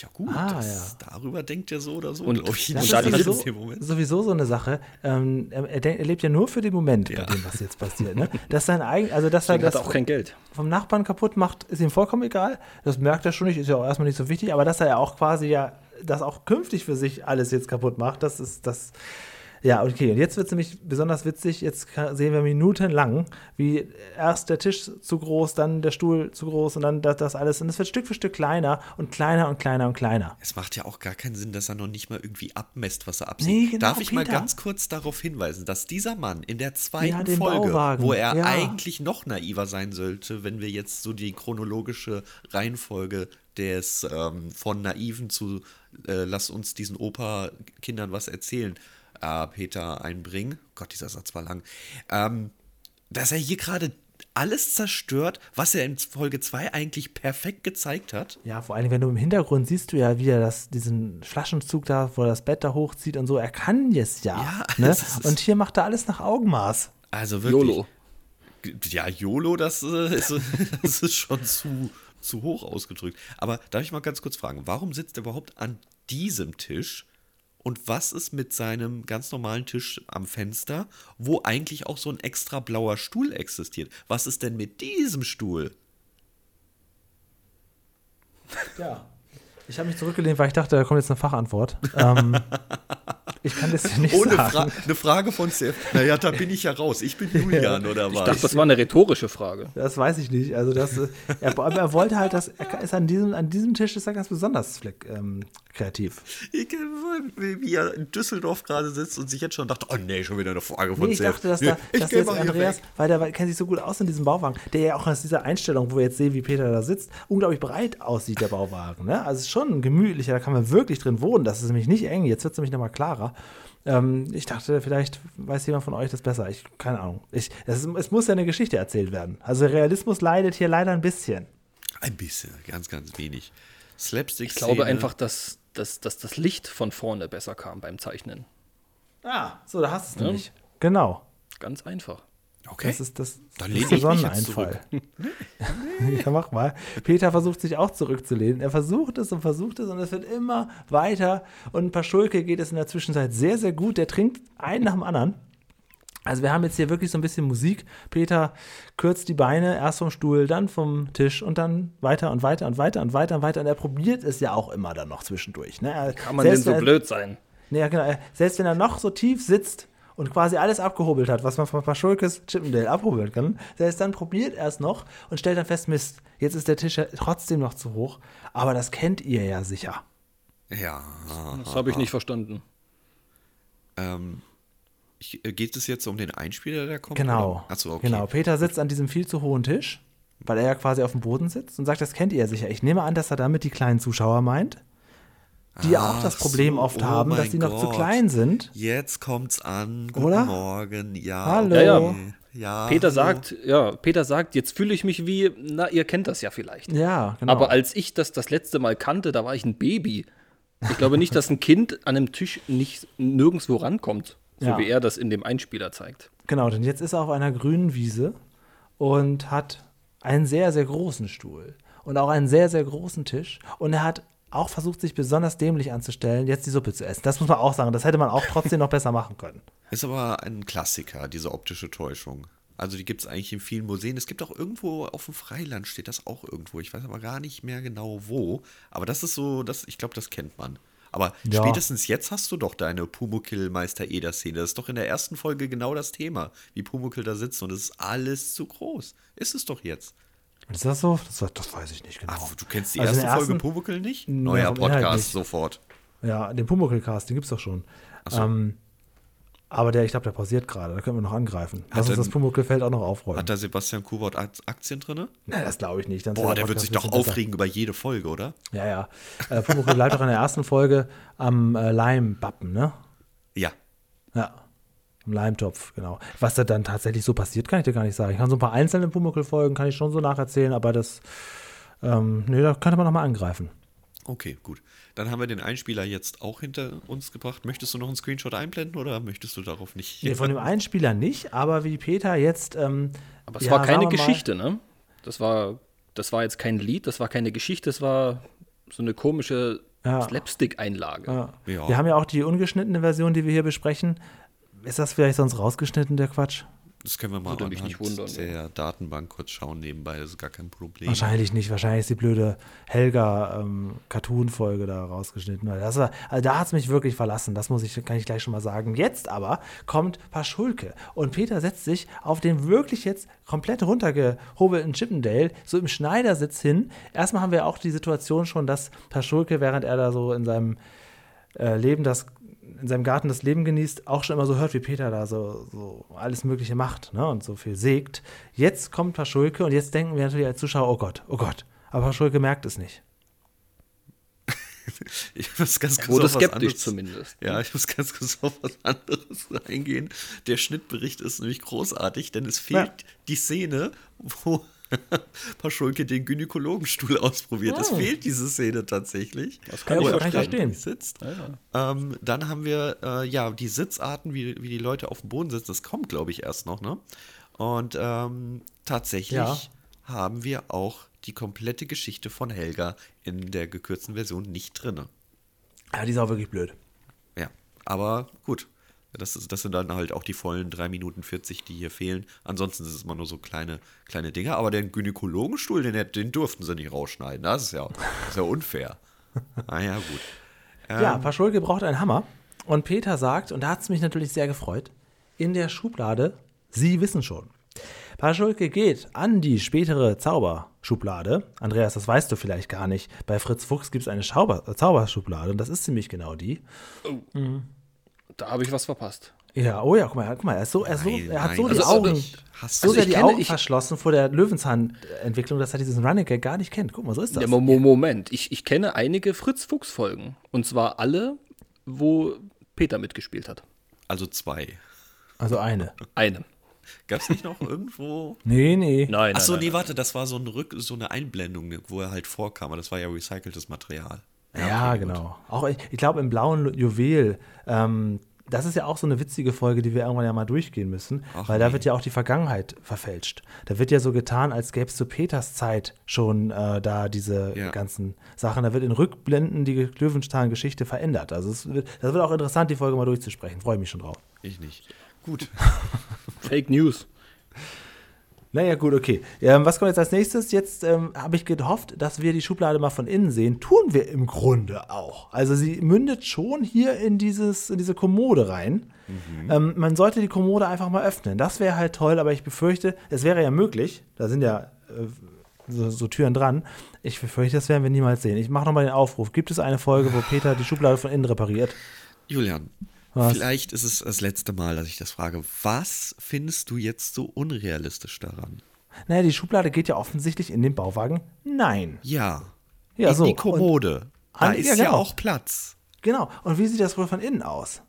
Ja gut, Ah, das, darüber denkt er so oder so, Und- glaube ich. Das Und ist sowieso, dem Moment. sowieso so eine Sache. Ähm, er, er, er lebt ja nur für den Moment Ja. bei dem, was jetzt passiert. Ne? Dass sein eigen, also dass er Deswegen das auch kein Geld. vom Nachbarn kaputt macht, ist ihm vollkommen egal. Das merkt er schon nicht, ist ja auch erstmal nicht so wichtig, aber dass er ja auch quasi ja das auch künftig für sich alles jetzt kaputt macht, das ist das. Ja, okay. Und jetzt wird es nämlich besonders witzig. Jetzt kann, sehen wir minutenlang, wie erst der Tisch zu groß, dann der Stuhl zu groß und dann das, das alles. Und es wird Stück für Stück kleiner und kleiner und kleiner und kleiner. Es macht ja auch gar keinen Sinn, dass er noch nicht mal irgendwie abmesst, was er absieht. Nee, genau, Darf ich mal Peter. ganz kurz darauf hinweisen, dass dieser Mann in der zweiten Ja, Folge, Bauwagen, wo er ja. eigentlich noch naiver sein sollte, wenn wir jetzt so die chronologische Reihenfolge des ähm, von naiven zu äh, lass uns diesen Opa-Kindern was erzählen, äh, Peter einbringen. Gott, dieser Satz war lang. Ähm, dass er hier gerade alles zerstört, was er in Folge 2 eigentlich perfekt gezeigt hat. Ja, vor allem, wenn du im Hintergrund siehst du ja, wie er das, diesen Flaschenzug da, wo er das Bett da hochzieht und so, er kann es ja. Ja, ne? Und hier macht er alles nach Augenmaß. Also wirklich. YOLO. Ja, YOLO, das, äh, ist, das ist schon zu, zu hoch ausgedrückt. Aber darf ich mal ganz kurz fragen, warum sitzt er überhaupt an diesem Tisch? Und was ist mit seinem ganz normalen Tisch am Fenster, wo eigentlich auch so ein extra blauer Stuhl existiert? Was ist denn mit diesem Stuhl? Ja. Ich habe mich zurückgelehnt, weil ich dachte, da kommt jetzt eine Fachantwort. ähm, ich kann das dir nicht Ohne sagen. Fra eine Frage von CF. Naja, da bin ich ja raus. Ich bin Julian, oder Ich was? dachte, das war eine rhetorische Frage. Das weiß ich nicht. Also das, äh, er, aber er wollte halt, dass er ist an diesem, an diesem Tisch ist er ganz besonders fleck, ähm, kreativ. Ich, wie wie er in Düsseldorf gerade sitzt und sich jetzt schon dachte, oh nee, schon wieder eine Frage von Nee, ich dachte, dass, Nee, da, ich dass jetzt Andreas, weg. weil der kennt sich so gut aus in diesem Bauwagen, der ja auch aus dieser Einstellung, wo wir jetzt sehen, wie Peter da sitzt, unglaublich breit aussieht, der Bauwagen. Ne? Also es ist schon gemütlicher, da kann man wirklich drin wohnen. Das ist nämlich nicht eng. Jetzt wird es nämlich nochmal klarer. Ähm, ich dachte, vielleicht weiß jemand von euch das besser. Ich, keine Ahnung. Ich, ist, es muss ja eine Geschichte erzählt werden. Also Realismus leidet hier leider ein bisschen. Ein bisschen, ganz, ganz wenig. Slapstick Ich glaube einfach, dass, dass, dass das Licht von vorne besser kam beim Zeichnen. Ah, so, da hast du es Ja. nämlich. Genau. Ganz einfach. Okay. Das ist das, Dann das ist der Sonneneinfall. ja, mach mal. Peter versucht sich auch zurückzulehnen. Er versucht es und versucht es und es wird immer weiter. Und ein paar Schulke geht es in der Zwischenzeit sehr, sehr gut. Der trinkt einen nach dem anderen. Also wir haben jetzt hier wirklich so ein bisschen Musik. Peter kürzt die Beine erst vom Stuhl, dann vom Tisch und dann weiter und weiter und weiter und weiter und weiter. Und er probiert es ja auch immer dann noch zwischendurch. Ne? Kann man denn so blöd sein? Ja, genau. Selbst wenn er noch so tief sitzt und quasi alles abgehobelt hat, was man von Paschulkes Chippendale abhobeln kann, selbst dann probiert er es noch und stellt dann fest, Mist, jetzt ist der Tisch ja trotzdem noch zu hoch. Aber das kennt ihr ja sicher. Ja. Das habe ich nicht verstanden. Ähm, ich, äh, geht es jetzt um den Einspieler, der kommt? Genau. Achso, okay. Genau. Peter sitzt an diesem viel zu hohen Tisch, weil er ja quasi auf dem Boden sitzt und sagt, das kennt ihr ja sicher. Ich nehme an, dass er damit die kleinen Zuschauer meint, die ja auch das Problem so, oft oh haben, dass sie noch zu Gott. klein sind. Jetzt kommt's an. Guten Oder? Morgen. Ja. Hallo. Ja, ja. ja Peter hallo. sagt, ja, Peter sagt, jetzt fühle ich mich wie, na, ihr kennt das ja vielleicht. Ja, genau. Aber als ich das das letzte Mal kannte, da war ich ein Baby. Ich glaube nicht, dass ein Kind an einem Tisch nicht nirgendwo rankommt, so Ja. wie er das in dem Einspieler zeigt. Genau, denn jetzt ist er auf einer grünen Wiese und hat einen sehr, sehr großen Stuhl und auch einen sehr, sehr großen Tisch. Und er hat auch versucht, sich besonders dämlich anzustellen, jetzt die Suppe zu essen. Das muss man auch sagen. Das hätte man auch trotzdem noch besser machen können. Ist aber ein Klassiker, diese optische Täuschung. Also die gibt es eigentlich in vielen Museen. Es gibt auch irgendwo auf dem Freiland steht das auch irgendwo. Ich weiß aber gar nicht mehr genau wo. Aber das ist so, das, ich glaube, das kennt man. Aber Ja. spätestens jetzt hast du doch deine Pumuckl-Meister-Eder-Szene. Das ist doch in der ersten Folge genau das Thema, wie Pumuckl da sitzt und es ist alles zu groß. Ist es doch jetzt. Ist das so? Das, das weiß ich nicht genau. Ach, du kennst die Also erste Folge Pumuckl nicht? Neuer Inhalt Podcast, nicht. sofort. Ja, den Pumuckl-Cast, den gibt's doch schon. so. Ähm, aber der, ich glaube, der pausiert gerade. Da können wir noch angreifen. Lass uns denn- das Pumuckl-Feld auch noch aufräumen. Hat da Sebastian Kubert Ak- Aktien drin? Na, das glaube ich nicht. Dann Boah, der wird sich doch bisschen besser. aufregen über jede Folge, oder? Ja, ja. Äh, Pumuckl bleibt auch in der ersten Folge am äh, Leimbappen, ne? Ja. Ja. Im Leimtopf, genau. Was da dann tatsächlich so passiert, kann ich dir gar nicht sagen. Ich kann so ein paar einzelne Pumuckl-Folgen, kann ich schon so nacherzählen, aber das, ähm, nee, da könnte man nochmal angreifen. Okay, gut. Dann haben wir den Einspieler jetzt auch hinter uns gebracht. Möchtest du noch einen Screenshot einblenden oder möchtest du darauf nicht? Nee, von dem Einspieler nicht, aber wie Peter jetzt. Ähm, Aber es ja, war keine Geschichte, ne? Das war, das war jetzt kein Lied, das war keine Geschichte, das war so eine komische Ja. Slapstick-Einlage. Ja. Ja. Wir haben ja auch die ungeschnittene Version, die wir hier besprechen. Ist das vielleicht sonst rausgeschnitten, der Quatsch? Das können wir mal Würde mich anhand nicht wundern, der Datenbank kurz schauen nebenbei. Das ist gar kein Problem. Wahrscheinlich nicht. Wahrscheinlich ist die blöde Helga-Cartoon-Folge da rausgeschnitten. Das war, also da hat es mich wirklich verlassen. Das muss ich, kann ich gleich schon mal sagen. Jetzt aber kommt Paschulke. Und Peter setzt sich auf den wirklich jetzt komplett runtergehobelten Chippendale so im Schneidersitz hin. Erstmal haben wir auch die Situation schon, dass Paschulke, während er da so in seinem äh, Leben das in seinem Garten das Leben genießt, auch schon immer so hört, wie Peter da so, so alles Mögliche macht ne, und so viel sägt. Jetzt kommt Paschulke und jetzt denken wir natürlich als Zuschauer, oh Gott, oh Gott. Aber Paschulke merkt es nicht. ich muss ganz kurz Wurde auf was skeptisch anderes- zumindest. Ja, ich muss ganz kurz auf was anderes eingehen. Der Schnittbericht ist nämlich großartig, denn es fehlt Ja. die Szene, wo Paschulke den Gynäkologenstuhl ausprobiert. Es Oh. fehlt diese Szene tatsächlich. Das kann Ja, ich ich verstehen. Sitzt. Ähm, dann haben wir äh, ja die Sitzarten, wie, wie die Leute auf dem Boden sitzen. Das kommt, glaube ich, erst noch. Ne? Und ähm, tatsächlich Ja. haben wir auch die komplette Geschichte von Helga in der gekürzten Version nicht drin. Ja, die ist auch wirklich blöd. Ja, aber gut. Das, ist, das sind dann halt auch die vollen 3 Minuten 40, die hier fehlen. Ansonsten sind es immer nur so kleine, kleine Dinge. Aber den Gynäkologenstuhl, den, den durften sie nicht rausschneiden. Das ist ja, das ist ja unfair. Ah ja, gut. Ja, Paschulke braucht einen Hammer. Und Peter sagt, und da hat es mich natürlich sehr gefreut, in der Schublade, Sie wissen schon. Paschulke geht an die spätere Zauberschublade. Andreas, das weißt du vielleicht gar nicht. Bei Fritz Fuchs gibt es eine Schauber Zauberschublade und das ist ziemlich genau die. Da habe ich was verpasst. Ja, oh ja, guck mal, guck mal, er, ist so, er, ist so, Nein, er hat nein, so die das ist Augen, so sehr Also die kenne- Augen ich- verschlossen vor der Löwenzahn-Entwicklung, dass er diesen Running Gag gar nicht kennt. Guck mal, so ist das. Ja, Mo- Mo- Moment, ich, ich kenne einige Fritz-Fuchs-Folgen. Und zwar alle, wo Peter mitgespielt hat. Also zwei. Also eine. Eine. Gab es nicht noch irgendwo? Nee, nee. Nein, Achso, nein, nee, nein. warte, das war so, ein Rück, so eine Einblendung, wo er halt vorkam. Aber das war ja recyceltes Material. Ja, okay, gut. genau. Auch ich, ich glaube im blauen Juwel, ähm, das ist ja auch so eine witzige Folge, die wir irgendwann ja mal durchgehen müssen, Ach weil da nee. wird ja auch die Vergangenheit verfälscht. Da wird ja so getan, als gäbe es zu Peters Zeit schon äh, da diese Ja. ganzen Sachen. Da wird in Rückblenden die Löwenstein-Geschichte verändert. Also es wird, das wird auch interessant, die Folge mal durchzusprechen. Freue mich schon drauf. Ich nicht. Gut. Fake News. Naja, gut, okay. Ähm, was kommt jetzt als nächstes? Jetzt ähm, habe ich gehofft, dass wir die Schublade mal von innen sehen. Tun wir im Grunde auch. Also sie mündet schon hier in, dieses, in diese Kommode rein. Ähm, man sollte die Kommode einfach mal öffnen. Das wäre halt toll, aber ich befürchte, es wäre ja möglich. Da sind ja äh, so, so Türen dran. Ich befürchte, das werden wir niemals sehen. Ich mache nochmal den Aufruf. Gibt es eine Folge, wo Peter die Schublade von innen repariert? Julian, Was? vielleicht ist es das letzte Mal, dass ich das frage. Was findest du jetzt so unrealistisch daran? Naja, die Schublade geht ja offensichtlich in den Bauwagen. Nein. Ja. Ja, in so. die Kommode. Da An- ist ja, ja, genau. auch Platz. Genau. Und wie sieht das wohl von innen aus?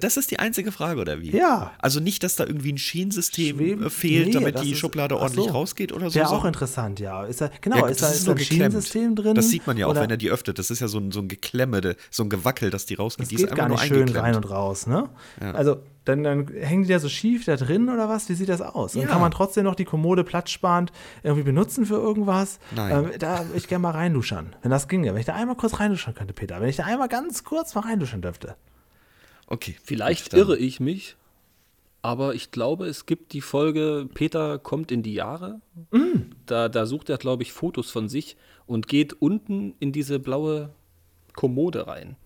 Das ist die einzige Frage, oder wie? Ja. Also nicht, dass da irgendwie ein Schienensystem Schweben- äh, fehlt, Nee, damit die ist- Schublade ordentlich so. rausgeht oder so. Wäre auch interessant, ja. Ist da, genau, Ja, ist da, das ist da ein geklemmt. Schienensystem drin? Das sieht man ja auch, Oder wenn er die öffnet. Das ist ja so ein, so ein Geklemme, so ein Gewackel, dass die rausgeht. Das die geht ist gar einfach nicht schön rein und raus, ne? Also, dann, dann hängen die da so schief da drin oder was? Wie sieht das aus? Und Ja. kann man trotzdem noch die Kommode platzsparend irgendwie benutzen für irgendwas? Nein. Ähm, da würde ich gerne mal reinduschern, wenn das ginge. Wenn ich da einmal kurz reinduschern könnte, Peter. Wenn ich da einmal ganz kurz mal reinduschern dürfte. Okay. Vielleicht gut, irre ich mich, aber ich glaube, es gibt die Folge Peter kommt in die Jahre. Mm. Da, da sucht er, glaube ich, Fotos von sich und geht unten in diese blaue Kommode rein.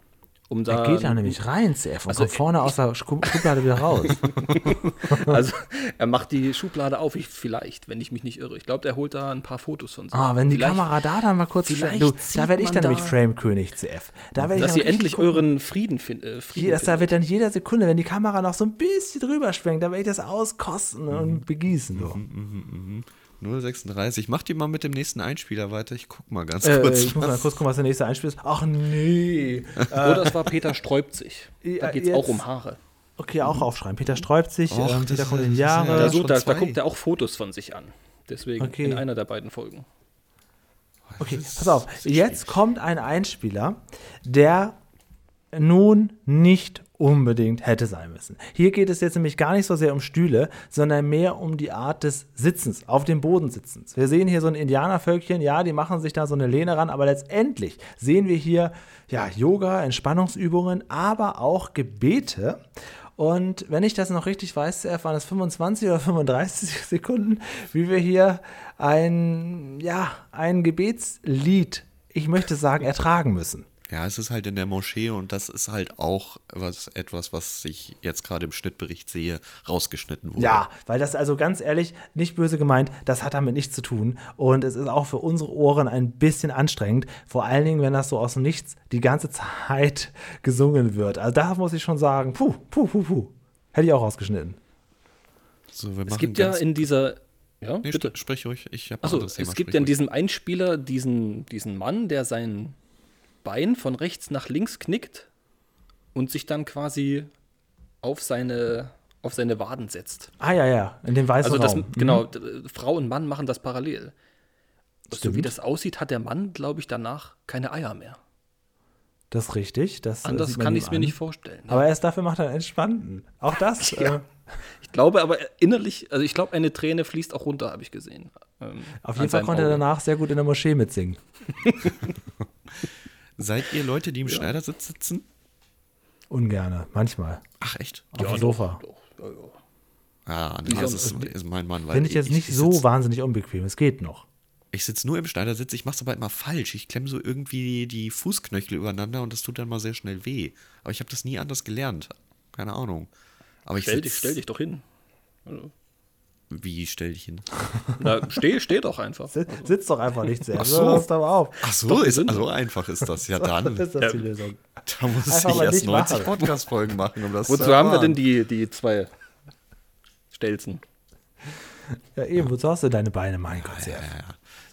Um da, Er geht da nämlich rein, CF, und Also, kommt vorne aus der Schu- Schublade wieder raus. Also er macht die Schublade auf, ich, vielleicht, wenn ich mich nicht irre. Ich glaube, der holt da ein paar Fotos von sich. Ah, wenn die Vielleicht- Kamera da dann mal kurz vielleicht du, da werde ich dann da- nämlich Frame-König, CF. Da werde ich Dass richtig endlich gucken. euren Frieden, fin äh, Frieden Das, da wird dann jeder Sekunde, wenn die Kamera noch so ein bisschen drüber schwenkt, da werde ich das auskosten Mhm. und begießen. So. 036. Mach die mal mit dem nächsten Einspieler weiter. Ich guck mal ganz Äh, kurz. ich muss mal was- kurz gucken, was der nächste Einspiel ist. Ach nee. Oder es war Peter sträubt sich. Da Ja, geht es auch um Haare. Okay, auch aufschreiben. Peter sträubt sich, Och, ähm, Peter ist- kommt in die ist ja- Jahre. Da, sucht, da, da guckt er auch Fotos von sich an. Deswegen Okay. in einer der beiden Folgen. Okay, pass auf. Jetzt kommt ein Einspieler, der nun nicht unbedingt hätte sein müssen. Hier geht es jetzt nämlich gar nicht so sehr um Stühle, sondern mehr um die Art des Sitzens, auf dem Boden sitzens. Wir sehen hier so ein Indianervölkchen, ja, die machen sich da so eine Lehne ran, aber letztendlich sehen wir hier ja Yoga, Entspannungsübungen, aber auch Gebete. Und wenn ich das noch richtig weiß, waren es 25 oder 35 Sekunden, wie wir hier ein, ja, ein Gebetslied, ich möchte sagen, ertragen müssen. Ja, es ist halt in der Moschee und das ist halt auch was, etwas, was ich jetzt gerade im Schnittbericht sehe, rausgeschnitten wurde. Ja, weil das also ganz ehrlich, nicht böse gemeint, das hat damit nichts zu tun. Und es ist auch für unsere Ohren ein bisschen anstrengend. Vor allen Dingen, wenn das so aus dem Nichts die ganze Zeit gesungen wird. Also da muss ich schon sagen, puh, puh, puh, puh. Hätte ich auch rausgeschnitten. So, wir Es gibt ja in dieser. Ja, Nee, bitte. sprich ruhig. Ich habe Achso, es gibt ja in diesem Einspieler diesen, diesen Mann, der sein Bein von rechts nach links knickt und sich dann quasi auf seine, auf seine Waden setzt. Ah, ja, ja, in dem weißen Also das, Raum. genau, Mhm. Frau und Mann machen das parallel. So Stimmt. wie das aussieht, hat der Mann, glaube ich, danach keine Eier mehr. Das ist richtig. Das, äh, Anders kann ich es mir nicht vorstellen. Aber erst dafür macht er einen entspannten. Auch das. Ja. Äh, Ich glaube aber innerlich, also ich glaube, eine Träne fließt auch runter, habe ich gesehen. Ähm, auf jeden Fall konnte er Auge. danach sehr gut in der Moschee mitsingen. Seid ihr Leute, die im Schneidersitz sitzen? Ungerne, manchmal. Ach, echt? Auf dem Sofa. Doch, ja, ja. Ja, nee, das ist, ist mein Mann. weil Finde ich jetzt nicht so sitz- wahnsinnig unbequem. Es geht noch. Ich sitze nur im Schneidersitz, ich mache es aber immer falsch. Ich klemme so irgendwie die Fußknöchel übereinander und das tut dann mal sehr schnell weh. Aber ich habe das nie anders gelernt. Keine Ahnung. Aber ich Stell, sitz, dich, stell dich doch hin. Wie stell dich hin? Na, steh, steh doch einfach. Sitz, sitz doch einfach nicht sehr. Ach so. Hörst aber auf. Ach so, Doch ist, gesünder. so einfach ist das. Ja, dann. Das ist das die Lösung. Da muss Einfach ich erst nicht 90 machen. Podcast-Folgen machen, um das Wozu zu haben wir denn die, die zwei Stelzen? Ja, eben, wozu hast du deine Beine, mein Gott, sehr.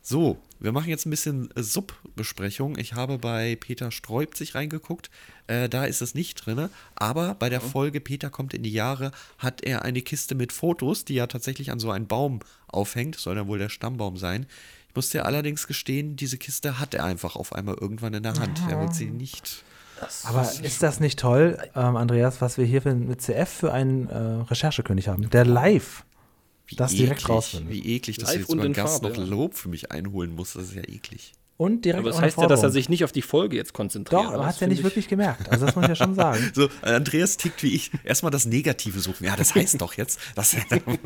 So, wir machen jetzt ein bisschen äh, Sub-Besprechung. Ich habe bei Peter Sträubt sich reingeguckt. Äh, da ist es nicht drin. Aber bei der Folge Peter kommt in die Jahre hat er eine Kiste mit Fotos, die er tatsächlich an so einen Baum aufhängt. Soll dann wohl der Stammbaum sein. Ich muss dir allerdings gestehen, diese Kiste hat er einfach auf einmal irgendwann in der Hand. Er wird sie nicht. Aber ist das nicht toll, ähm, Andreas, was wir hier für, mit CF für einen äh, Recherchekönig haben, der live Wie das direkt eklig, rausfindet. Wie eklig, dass Live ich jetzt und über Gast Farbe, noch ja. Lob für mich einholen muss. Das ist ja eklig. Und direkt Aber das heißt ja, dass er sich nicht auf die Folge jetzt konzentriert. Doch, aber hat es ja nicht ich- wirklich gemerkt. Also das muss ich ja schon sagen. So, Andreas tickt wie ich. Erstmal das Negative suchen. Ja, das heißt doch jetzt, dass er,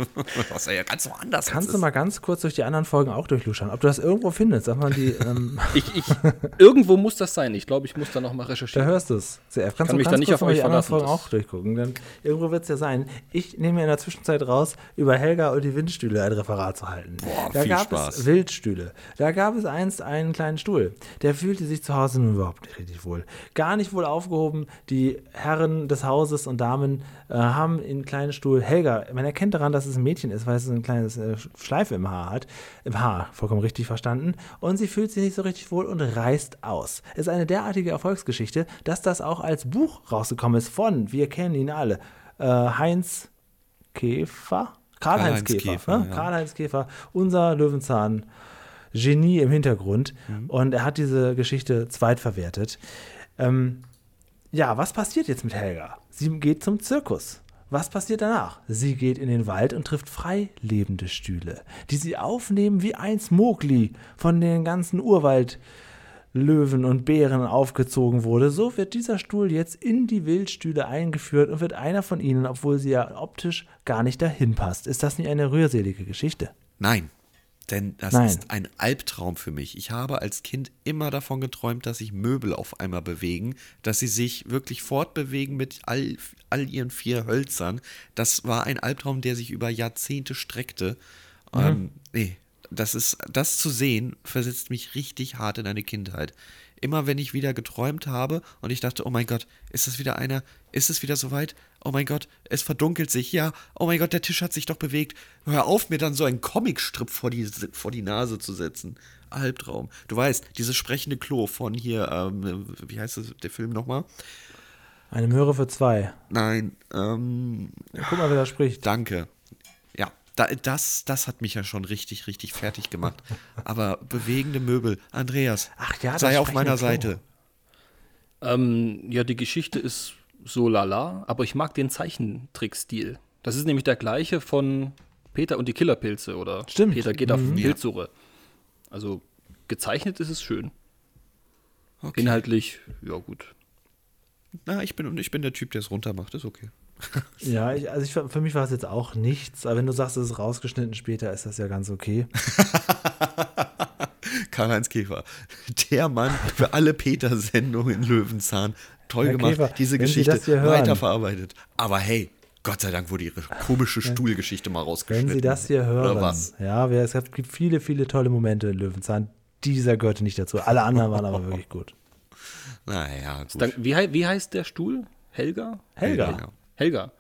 dass er ja ganz woanders Kannst du mal ganz kurz durch die anderen Folgen auch durchluschern, ob du das irgendwo findest, sag mal die, ähm, Ich, ich, irgendwo muss das sein. Ich glaube, ich muss da noch mal da recherchieren. hörst du es. CF, kannst Kann du mich ganz da nicht kurz auf euch die anderen Folgen auch durchgucken, denn irgendwo wird es ja sein. Ich nehme mir in der Zwischenzeit raus, über Helga und die Windstühle ein Referat zu halten. Boah, da viel gab Spaß. es Wildstühle. Da gab es einst einen kleinen Stuhl. Der fühlte sich zu Hause nun überhaupt nicht richtig wohl. Gar nicht wohl aufgehoben. Die Herren des Hauses und Damen äh, haben in kleinen Stuhl. Helga, man erkennt daran, dass es ein Mädchen ist, weil es ein kleines äh, Schleife im Haar hat. Im Haar, vollkommen richtig verstanden. Und sie fühlt sich nicht so richtig wohl und reißt aus. Es ist eine derartige Erfolgsgeschichte, dass das auch als Buch rausgekommen ist von, wir kennen ihn alle, äh, Heinz Käfer? Karl-Heinz Karl-Heinz Käfer. Käfer, ne? ja. Karl-Heinz Käfer, unser Löwenzahn. Genie im Hintergrund Mhm. und er hat diese Geschichte zweitverwertet. Ähm, ja, was passiert jetzt mit Helga? Sie geht zum Zirkus. Was passiert danach? Sie geht in den Wald und trifft frei lebende Stühle, die sie aufnehmen wie einst Mowgli von den ganzen Urwaldlöwen und Bären aufgezogen wurde. So wird dieser Stuhl jetzt in die Wildstühle eingeführt und wird einer von ihnen, obwohl sie ja optisch gar nicht dahin passt. Ist das nicht eine rührselige Geschichte? Nein. Denn das Nein. ist ein Albtraum für mich. Ich habe als Kind immer davon geträumt, dass sich Möbel auf einmal bewegen, dass sie sich wirklich fortbewegen mit all, all ihren vier Hölzern. Das war ein Albtraum, der sich über Jahrzehnte streckte. Ähm, nee, das ist, das zu sehen, versetzt mich richtig hart in eine Kindheit. Immer wenn ich wieder geträumt habe und ich dachte, oh mein Gott, ist das wieder einer? Ist es wieder soweit? Oh mein Gott, es verdunkelt sich. Ja, oh mein Gott, der Tisch hat sich doch bewegt. Hör auf, mir dann so einen Comicstrip vor die, vor die Nase zu setzen. Albtraum. Du weißt, dieses sprechende Klo von hier, ähm, wie heißt das, der Film nochmal? Eine Möhre für zwei. Nein, ähm, Ja, guck mal, wer da spricht. danke. Da, das, das hat mich ja schon richtig, richtig fertig gemacht. Aber bewegende Möbel, Andreas, Ach ja, sei auf meiner. Seite. Ähm, ja, die Geschichte ist so lala, aber ich mag den Zeichentrickstil. Das ist nämlich der gleiche von Peter und die Killerpilze oder Stimmt. Peter geht auf Mhm. Pilzsuche. Also gezeichnet ist es schön. Okay. Inhaltlich, ja gut. Na, ich bin, ich bin der Typ, der es runter macht, ist okay. Ja, ich, also ich, für mich war es jetzt auch nichts, aber wenn du sagst, es ist rausgeschnitten später, ist das ja ganz okay. Karl-Heinz Käfer, der Mann für alle Peter-Sendungen in Löwenzahn. Toll Herr gemacht, Käfer, diese Geschichte weiterverarbeitet. Aber hey, Gott sei Dank wurde ihre komische Stuhlgeschichte mal rausgeschnitten. Wenn Sie das hier hören, Oder was? ja, es gibt viele, viele tolle Momente in Löwenzahn. Dieser gehörte nicht dazu. Alle anderen waren aber wirklich gut. Naja, gut. Dann, wie, wie heißt der Stuhl? Helga? Helga. Ja. Helga.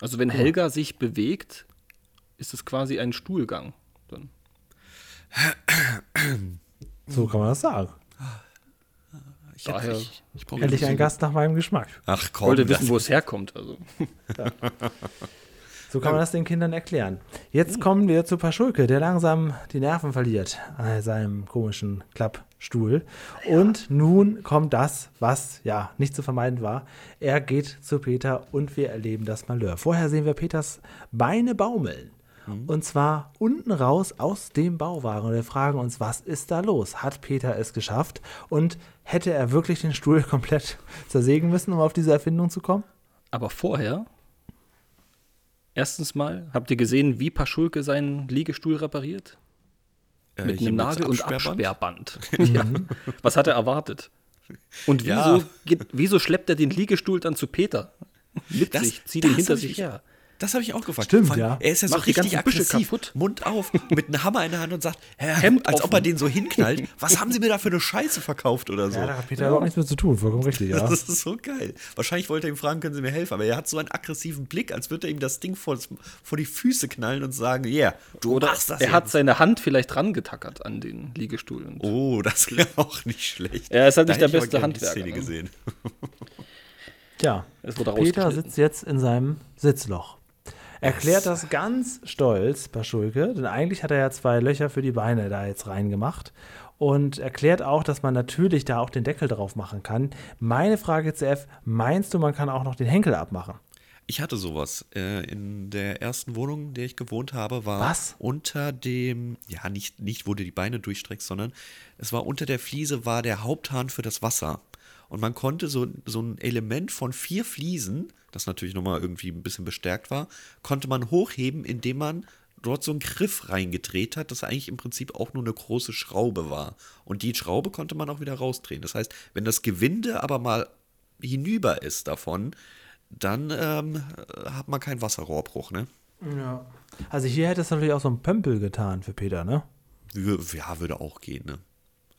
Also wenn Helga sich bewegt, ist es quasi ein Stuhlgang. Dann. So kann man das sagen. Ich, Daher- ich, ich brauche Endlich ein Gast nach meinem Geschmack. Ach Ich komm, wollte das- wissen, wo es herkommt. Also. So kann man das den Kindern erklären. Jetzt kommen wir zu Paschulke, der langsam die Nerven verliert an seinem komischen Klappstuhl. Und nun kommt das, was ja nicht zu vermeiden war. Er geht zu Peter und wir erleben das Malheur. Vorher sehen wir Peters Beine baumeln. Und zwar unten raus aus dem Bauwagen. Und wir fragen uns, was ist da los? Hat Peter es geschafft? Und hätte er wirklich den Stuhl komplett zersägen müssen, um auf diese Erfindung zu kommen? Aber vorher, erstens mal, habt ihr gesehen, wie Paschulke seinen Liegestuhl repariert? äh, Mit einem Nagel und Absperrband. Ja. Was hat er erwartet? Und wieso, Ja. geht, wieso schleppt er den Liegestuhl dann zu Peter? Mit Das- sich, zieht ihn hinter sich ich- her. Das habe ich auch gefragt. Stimmt, allem, ja. Er ist ja so Macht die richtig aggressiv. Mund auf, mit einem Hammer in der Hand und sagt, Herr, Hemd als ob er offen. den so hinknallt. Was haben Sie mir da für eine Scheiße verkauft oder so? Ja, da hat Peter überhaupt nichts mit zu tun. Vollkommen richtig, ja. Das ist so geil. Wahrscheinlich wollte er ihm fragen, können Sie mir helfen, aber er hat so einen aggressiven Blick, als würde er ihm das Ding vor, vor die Füße knallen und sagen, yeah, du Oder machst das er hat jetzt. seine Hand vielleicht rangetackert an den Liegestuhl. Und Oh, das wäre auch nicht schlecht. Er ist halt Da nicht der hätte ich beste gerne die Handwerker, Szene ne? gesehen. Tja, Es wurde Peter sitzt jetzt in seinem Sitzloch. Erklärt das ganz stolz, Paschulke, denn eigentlich hat er ja zwei Löcher für die Beine da jetzt reingemacht. Und erklärt auch, dass man natürlich da auch den Deckel drauf machen kann. Meine Frage zu F, meinst du, man kann auch noch den Henkel abmachen? Ich hatte sowas. Äh, in der ersten Wohnung, in der ich gewohnt habe, war Was? unter dem, ja, nicht, nicht wo du die Beine durchstreckst, sondern es war unter der Fliese war der Haupthahn für das Wasser. Und man konnte so, so ein Element von vier Fliesen, das natürlich nochmal irgendwie ein bisschen bestärkt war, konnte man hochheben, indem man dort so einen Griff reingedreht hat, das eigentlich im Prinzip auch nur eine große Schraube war. Und die Schraube konnte man auch wieder rausdrehen. Das heißt, wenn das Gewinde aber mal hinüber ist davon, dann ähm, hat man keinen Wasserrohrbruch, ne? Ja. Also hier hätte es natürlich auch so ein Pömpel getan für Peter, ne? Ja, würde auch gehen, ne?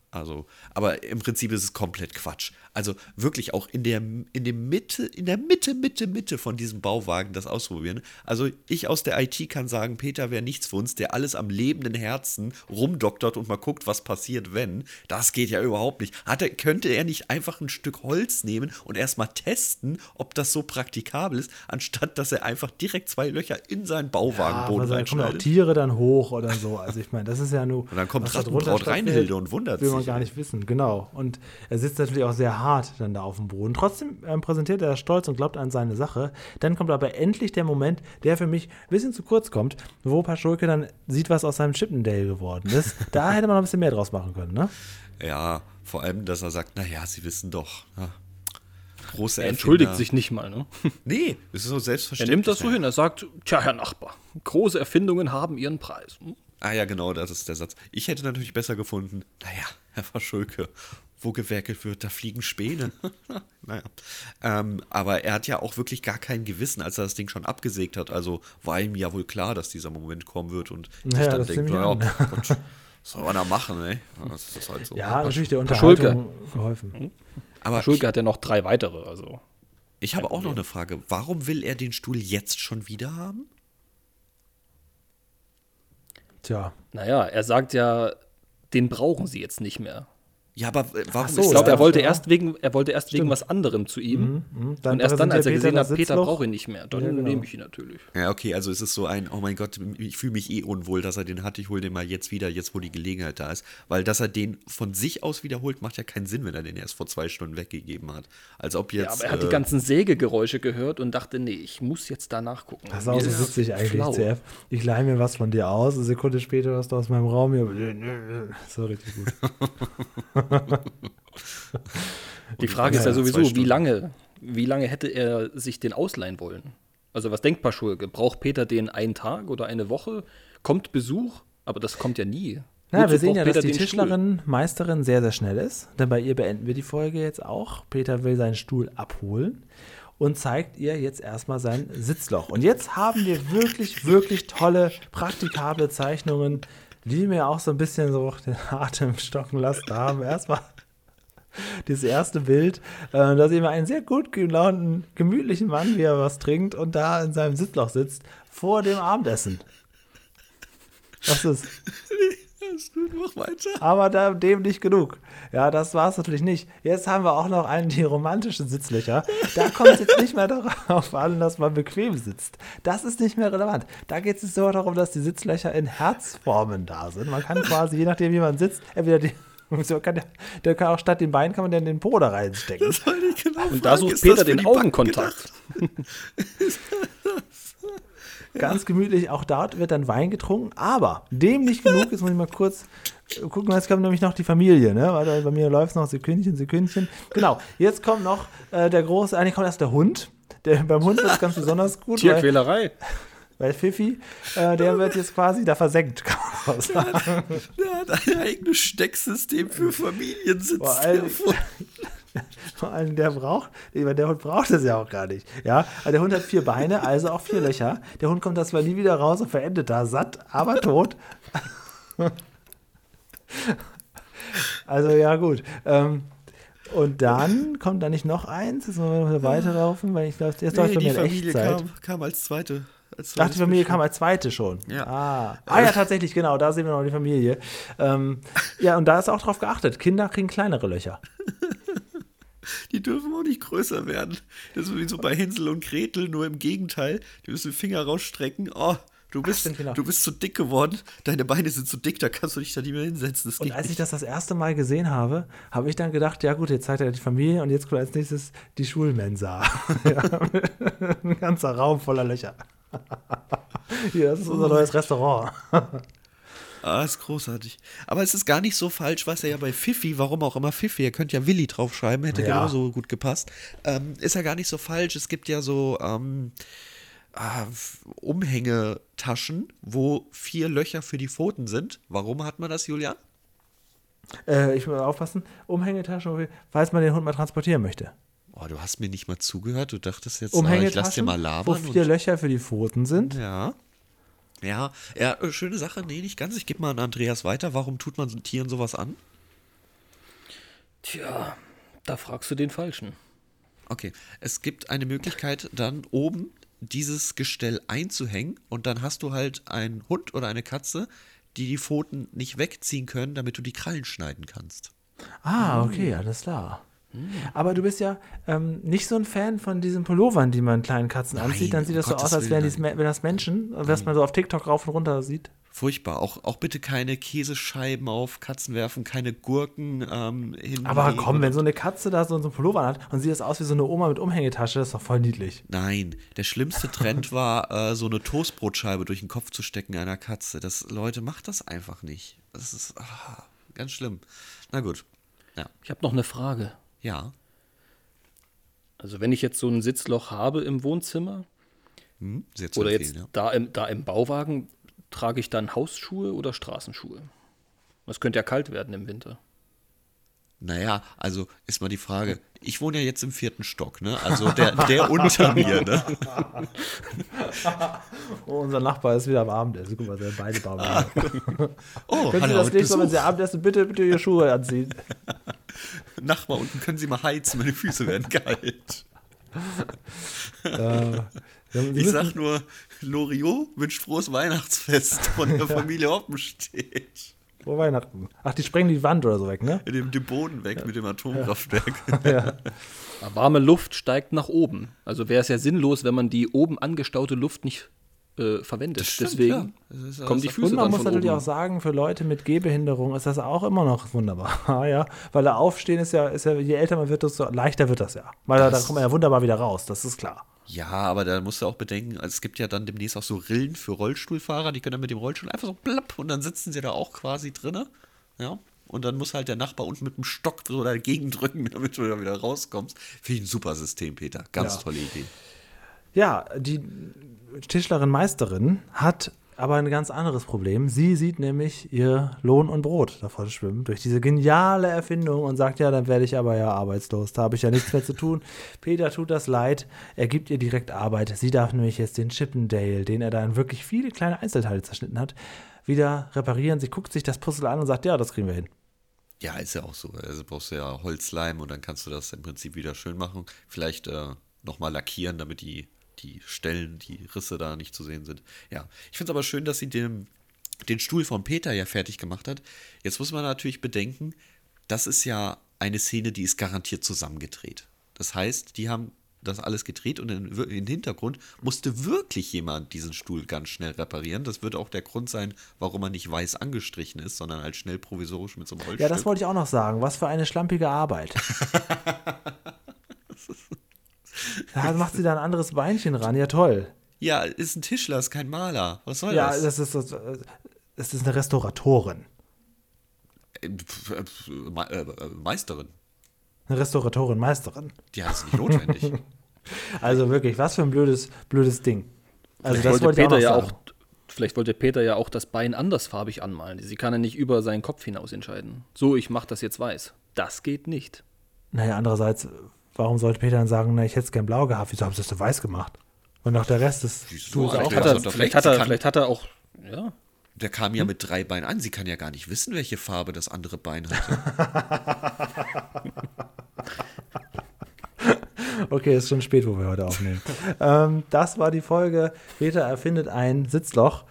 Also, aber im Prinzip ist es komplett Quatsch. Also wirklich auch in der, in der Mitte, in der Mitte, Mitte, Mitte von diesem Bauwagen das ausprobieren. Also ich aus der IT kann sagen, Peter wäre nichts für uns, der alles am lebenden Herzen rumdoktert und mal guckt, was passiert, wenn. Das geht ja überhaupt nicht. Hat er, könnte er nicht einfach ein Stück Holz nehmen und erstmal testen, ob das so praktikabel ist, anstatt dass er einfach direkt zwei Löcher in seinen Bauwagenboden aber da kommen auch reinschneidet? Tiere dann hoch oder so. Also ich meine, das ist ja nur. Und dann kommt Rattenbraut Reinhilde und wundert Will man gar nicht wissen, genau. Und er sitzt natürlich auch sehr hart dann da auf dem Boden. Trotzdem ähm, präsentiert er stolz und glaubt an seine Sache. Dann kommt aber endlich der Moment, der für mich ein bisschen zu kurz kommt, wo Paschulke dann sieht, was aus seinem Chippendale geworden ist. Da hätte man noch ein bisschen mehr draus machen können, ne? Ja, vor allem, dass er sagt, naja, Sie wissen doch. Ja. Große Er entschuldigt Erfinder. sich nicht mal. Ne? Nee, das ist so Er selbstverständlich. nimmt das so hin. Er sagt, tja, Herr Nachbar, große Erfindungen haben ihren Preis. Hm? Ah ja, genau, das ist der Satz. Ich hätte natürlich besser gefunden, naja, Herr Verschulke, wo gewerkelt wird, da fliegen Späne. naja. Ähm, aber er hat ja auch wirklich gar kein Gewissen, als er das Ding schon abgesägt hat. Also war ihm ja wohl klar, dass dieser Moment kommen wird und Naja, sich dann das denkt, nehme ich naja, an. Gott, was soll man da machen, ey? Das ist halt so. Ja, natürlich der. Unterhaltung geholfen. aber ich, Schulke hat ja noch drei weitere. Also. ich habe auch noch eine Frage. Warum will er den Stuhl jetzt schon wieder haben? Tja, Naja, er sagt ja, den brauchen sie jetzt nicht mehr. Ja, aber äh, warum so, Ich glaube, er wollte ja. erst wegen, er wollte erst wegen was anderem zu ihm. dann und erst dann, als er gesehen hat, Peter braucht ihn nicht mehr, dann Ja, genau. nehme ich ihn natürlich. Ja, okay, also es ist so ein, oh mein Gott, ich fühle mich eh unwohl, dass er den hat, ich hole den mal jetzt wieder, jetzt wo die Gelegenheit da ist. Weil dass er den von sich aus wiederholt, macht ja keinen Sinn, wenn er den erst vor zwei Stunden weggegeben hat. Als ob jetzt. Ja, aber er hat äh, die ganzen Sägegeräusche gehört und dachte, nee, ich muss jetzt da nachgucken. Das ist auch so Ja, witzig eigentlich, flau. CF. Ich leih mir was von dir aus, eine Sekunde später hast du aus meinem Raum hier. So richtig gut. Die Frage ist ja sowieso, wie lange, wie lange hätte er sich den ausleihen wollen? Also was denkt Paschulke? Braucht Peter den einen Tag oder eine Woche? Kommt Besuch? Aber das kommt ja nie. Na, Wozu wir sehen ja, dass Peter die den Stuhl? Tischlerin, Meisterin sehr, sehr schnell ist. Denn bei ihr beenden wir die Folge jetzt auch. Peter will seinen Stuhl abholen und zeigt ihr jetzt erstmal sein Sitzloch. Und jetzt haben wir wirklich, wirklich tolle, praktikable Zeichnungen, die mir auch so ein bisschen so den Atem stocken lassen haben. Erstmal dieses erste Bild, äh, da sehen einen sehr gut gelaunten, gemütlichen Mann, wie er was trinkt und da in seinem Sitzloch sitzt, vor dem Abendessen. Was ist? Gut, mach weiter. Aber da, dem nicht genug. Ja, das war es natürlich nicht. Jetzt haben wir auch noch einen, die romantischen Sitzlöcher. Da kommt es jetzt nicht mehr darauf an, dass man bequem sitzt. Das ist nicht mehr relevant. Da geht es nur darum, dass die Sitzlöcher in Herzformen da sind. Man kann quasi, je nachdem, wie man sitzt, entweder die. So kann der, der kann auch statt den Beinen kann man dann den Po da reinstecken. Das wollte ich genau Und da sucht Ist Peter den Augenkontakt. Ganz gemütlich, auch dort wird dann Wein getrunken, aber dem nicht genug, jetzt muss ich mal kurz gucken, jetzt kommt nämlich noch die Familie, ne? Weil bei mir läuft es noch Sekündchen, Sekündchen. Genau, jetzt kommt noch äh, der große, eigentlich kommt erst der Hund. Der, beim Hund ist ganz besonders gut, weil, Tierquälerei. weil Fifi, äh, der wird jetzt quasi da versenkt, kann man auch sagen. Der hat ein eigenes Stecksystem für Familiensitz Vor allem- erfunden. Vor allem der braucht, der Hund braucht das ja auch gar nicht. Ja, aber der Hund hat vier Beine, also auch vier Löcher. Der Hund kommt da zwar nie wieder raus und verendet da satt, aber tot. Also ja, gut. Ähm, und dann kommt da nicht noch eins, jetzt wollen wir weiterlaufen, weil ich glaube, jetzt läuft Nee, bei die mir Familie Echtzeit. kam, kam als zweite. Als Ach, die Familie kam als zweite schon. Ja. Ah. ah, ja, tatsächlich, genau, da sehen wir noch die Familie. Ähm, ja, und da ist auch drauf geachtet. Kinder kriegen kleinere Löcher. Die dürfen auch nicht größer werden. Das ist wie so bei Hänsel und Gretel, nur im Gegenteil. Die müssen den Finger rausstrecken. Oh, du bist, stimmt, genau. du bist zu dick geworden. Deine Beine sind zu dick, da kannst du dich da nicht mehr hinsetzen. Und als ich nicht. das das erste Mal gesehen habe, habe ich dann gedacht, ja gut, jetzt zeigt er die Familie und jetzt kommt als nächstes die Schulmensa. ein ganzer Raum voller Löcher. Hier, das ist unser neues Restaurant. Ah, ist großartig. Aber es ist gar nicht so falsch, was er ja bei Fifi, warum auch immer Fifi, ihr könnt ja Willi draufschreiben, hätte Ja. genauso gut gepasst. Ähm, ist ja gar nicht so falsch. Es gibt ja so ähm, F- Umhängetaschen, wo vier Löcher für die Pfoten sind. Warum hat man das, Julian? Äh, ich muss aufpassen, Umhängetasche, falls man den Hund mal transportieren möchte. Oh, du hast mir nicht mal zugehört. Du dachtest jetzt, ah, ich lass dir Umhängetaschen, mal wo labern. vier und- Löcher für die Pfoten sind. Ja. Ja, ja, äh, schöne Sache. Nee, nicht ganz. Ich gebe mal an Andreas weiter. Warum tut man Tieren sowas an? Tja, da fragst du den Falschen. Okay, es gibt eine Möglichkeit, dann oben dieses Gestell einzuhängen und dann hast du halt einen Hund oder eine Katze, die die Pfoten nicht wegziehen können, damit du die Krallen schneiden kannst. Ah, okay, alles klar. Aber du bist ja ähm, nicht so ein Fan von diesen Pullovern, die man kleinen Katzen Nein, anzieht. Dann sieht um das so Gottes aus, als wären, dies, wären das Menschen, was man so auf TikTok rauf und runter sieht. Furchtbar. Auch, auch bitte keine Käsescheiben auf Katzen werfen, keine Gurken ähm, hin. Aber komm, wenn so eine Katze da so, so einen Pullover hat und sieht das aus wie so eine Oma mit Umhängetasche, das ist doch voll niedlich. Nein, der schlimmste Trend war, äh, so eine Toastbrotscheibe durch den Kopf zu stecken einer Katze. Das, Leute, macht das einfach nicht. Das ist ah, ganz schlimm. Na gut. Ja. Ich habe noch eine Frage. Ja. Also wenn ich jetzt so ein Sitzloch habe im Wohnzimmer Hm, oder jetzt ja. da, im, da im Bauwagen, trage ich dann Hausschuhe oder Straßenschuhe? Es könnte ja kalt werden im Winter. Naja, also ist mal die Frage. Ich wohne ja jetzt im vierten Stock, ne? Also der, der unter mir, ne? Oh, unser Nachbar ist wieder am Abendessen. Guck mal, sie haben beide warm. Oh, Können Sie das nächste Mal, wenn. Sie Abendessen, bitte, bitte Ihre Schuhe anziehen. Nachbar, unten können Sie mal heizen, meine Füße werden kalt. Äh, Ich sag nur, Loriot wünscht frohes Weihnachtsfest von der Familie Hoppenstedt. Vor Weihnachten. Ach, die sprengen die Wand oder so weg, ne? Mit dem, dem Boden weg mit dem Atomkraftwerk. Ja. Aber warme Luft steigt nach oben. Also wäre es ja sinnlos, wenn man die oben angestaute Luft nicht äh, verwendet. stimmt, Deswegen ja. Das kommen die das- Füße Und man dann muss von natürlich oben. auch sagen, für Leute mit Gehbehinderung ist das auch immer noch wunderbar, ja. Weil da aufstehen ist ja, ist ja, je älter man wird, desto leichter wird das ja. Weil da, da Das- kommt man ja wunderbar wieder raus, das ist klar. Ja, aber da musst du auch bedenken, also es gibt ja dann demnächst auch so Rillen für Rollstuhlfahrer, die können dann mit dem Rollstuhl einfach so plapp und dann sitzen sie da auch quasi drinne. Ja. Und dann muss halt der Nachbar unten mit dem Stock so dagegen drücken, damit du da wieder rauskommst. Finde ich ein super System, Peter. Ganz Ja. tolle Idee. Ja, die Tischlerin Meisterin hat aber ein ganz anderes Problem. Sie sieht nämlich ihr Lohn und Brot davon schwimmen durch diese geniale Erfindung und sagt, ja, dann werde ich aber ja arbeitslos. Da habe ich ja nichts mehr zu tun. Peter tut das leid. Er gibt ihr direkt Arbeit. Sie darf nämlich jetzt den Chippendale, den er da in wirklich viele kleine Einzelteile zerschnitten hat, wieder reparieren. Sie guckt sich das Puzzle an und sagt, ja, das kriegen wir hin. Ja, ist ja auch so. Also brauchst du ja Holzleim und dann kannst du das im Prinzip wieder schön machen. Vielleicht äh, nochmal lackieren, damit die, die Stellen, die Risse da nicht zu sehen sind. Ja, ich finde es aber schön, dass sie dem den Stuhl von Peter ja fertig gemacht hat. Jetzt muss man natürlich bedenken, das ist ja eine Szene, die ist garantiert zusammengedreht. Das heißt, die haben das alles gedreht und im Hintergrund musste wirklich jemand diesen Stuhl ganz schnell reparieren. Das wird auch der Grund sein, warum er nicht weiß angestrichen ist, sondern halt schnell provisorisch mit so einem Holzstück. Ja, das wollte ich auch noch sagen. Was für eine schlampige Arbeit. da macht sie da ein anderes Beinchen ran. Ja, toll. Ja, ist ein Tischler, ist kein Maler. Was soll Ja, das? das ist, das, das ist eine Restauratorin. Äh, pf, äh, äh, äh, Meisterin. Eine Restauratorin, Meisterin. Die hat es nicht notwendig. Also wirklich, was für ein blödes, blödes Ding. Also Vielleicht das wollte auch Peter ja auch, vielleicht wollte Peter ja auch das Bein andersfarbig anmalen. Sie kann ja nicht über seinen Kopf hinaus entscheiden. So, ich mach das jetzt weiß. Das geht nicht. Naja, andererseits, warum sollte Peter dann sagen, na, ich hätte es gern blau gehabt? Wieso haben sie das denn weiß gemacht? Und auch der Rest Wieso? Stuhls Alter, auch Hat er, vielleicht, hat er, kann- vielleicht hat er auch, ja. Der kam ja mit drei Beinen an. Sie kann ja gar nicht wissen, welche Farbe das andere Bein hatte. Okay, ist schon spät, wo wir heute aufnehmen. ähm, das war die Folge. Peter erfindet ein Sitzloch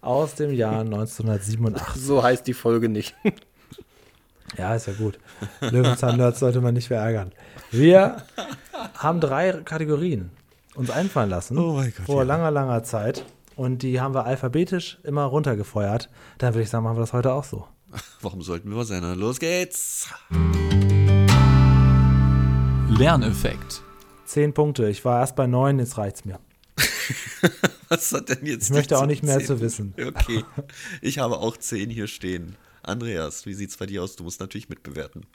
aus dem Jahr 1987. So heißt die Folge nicht. Ja, ist ja gut. Löwenzahn-Nerds sollte man nicht verärgern. Wir haben drei Kategorien uns einfallen lassen. Oh mein Gott, Vor ja. langer, langer Zeit. Und die haben wir alphabetisch immer runtergefeuert. Dann würde ich sagen, machen wir das heute auch so. Warum sollten wir was ändern? Los geht's! Lerneffekt. Zehn Punkte. Ich war erst bei neun, jetzt reicht's mir. Was hat denn jetzt Ich möchte auch nicht mehr zehn? zu wissen. Okay. Ich habe auch zehn hier stehen. Andreas, wie sieht's bei dir aus? Du musst natürlich mitbewerten.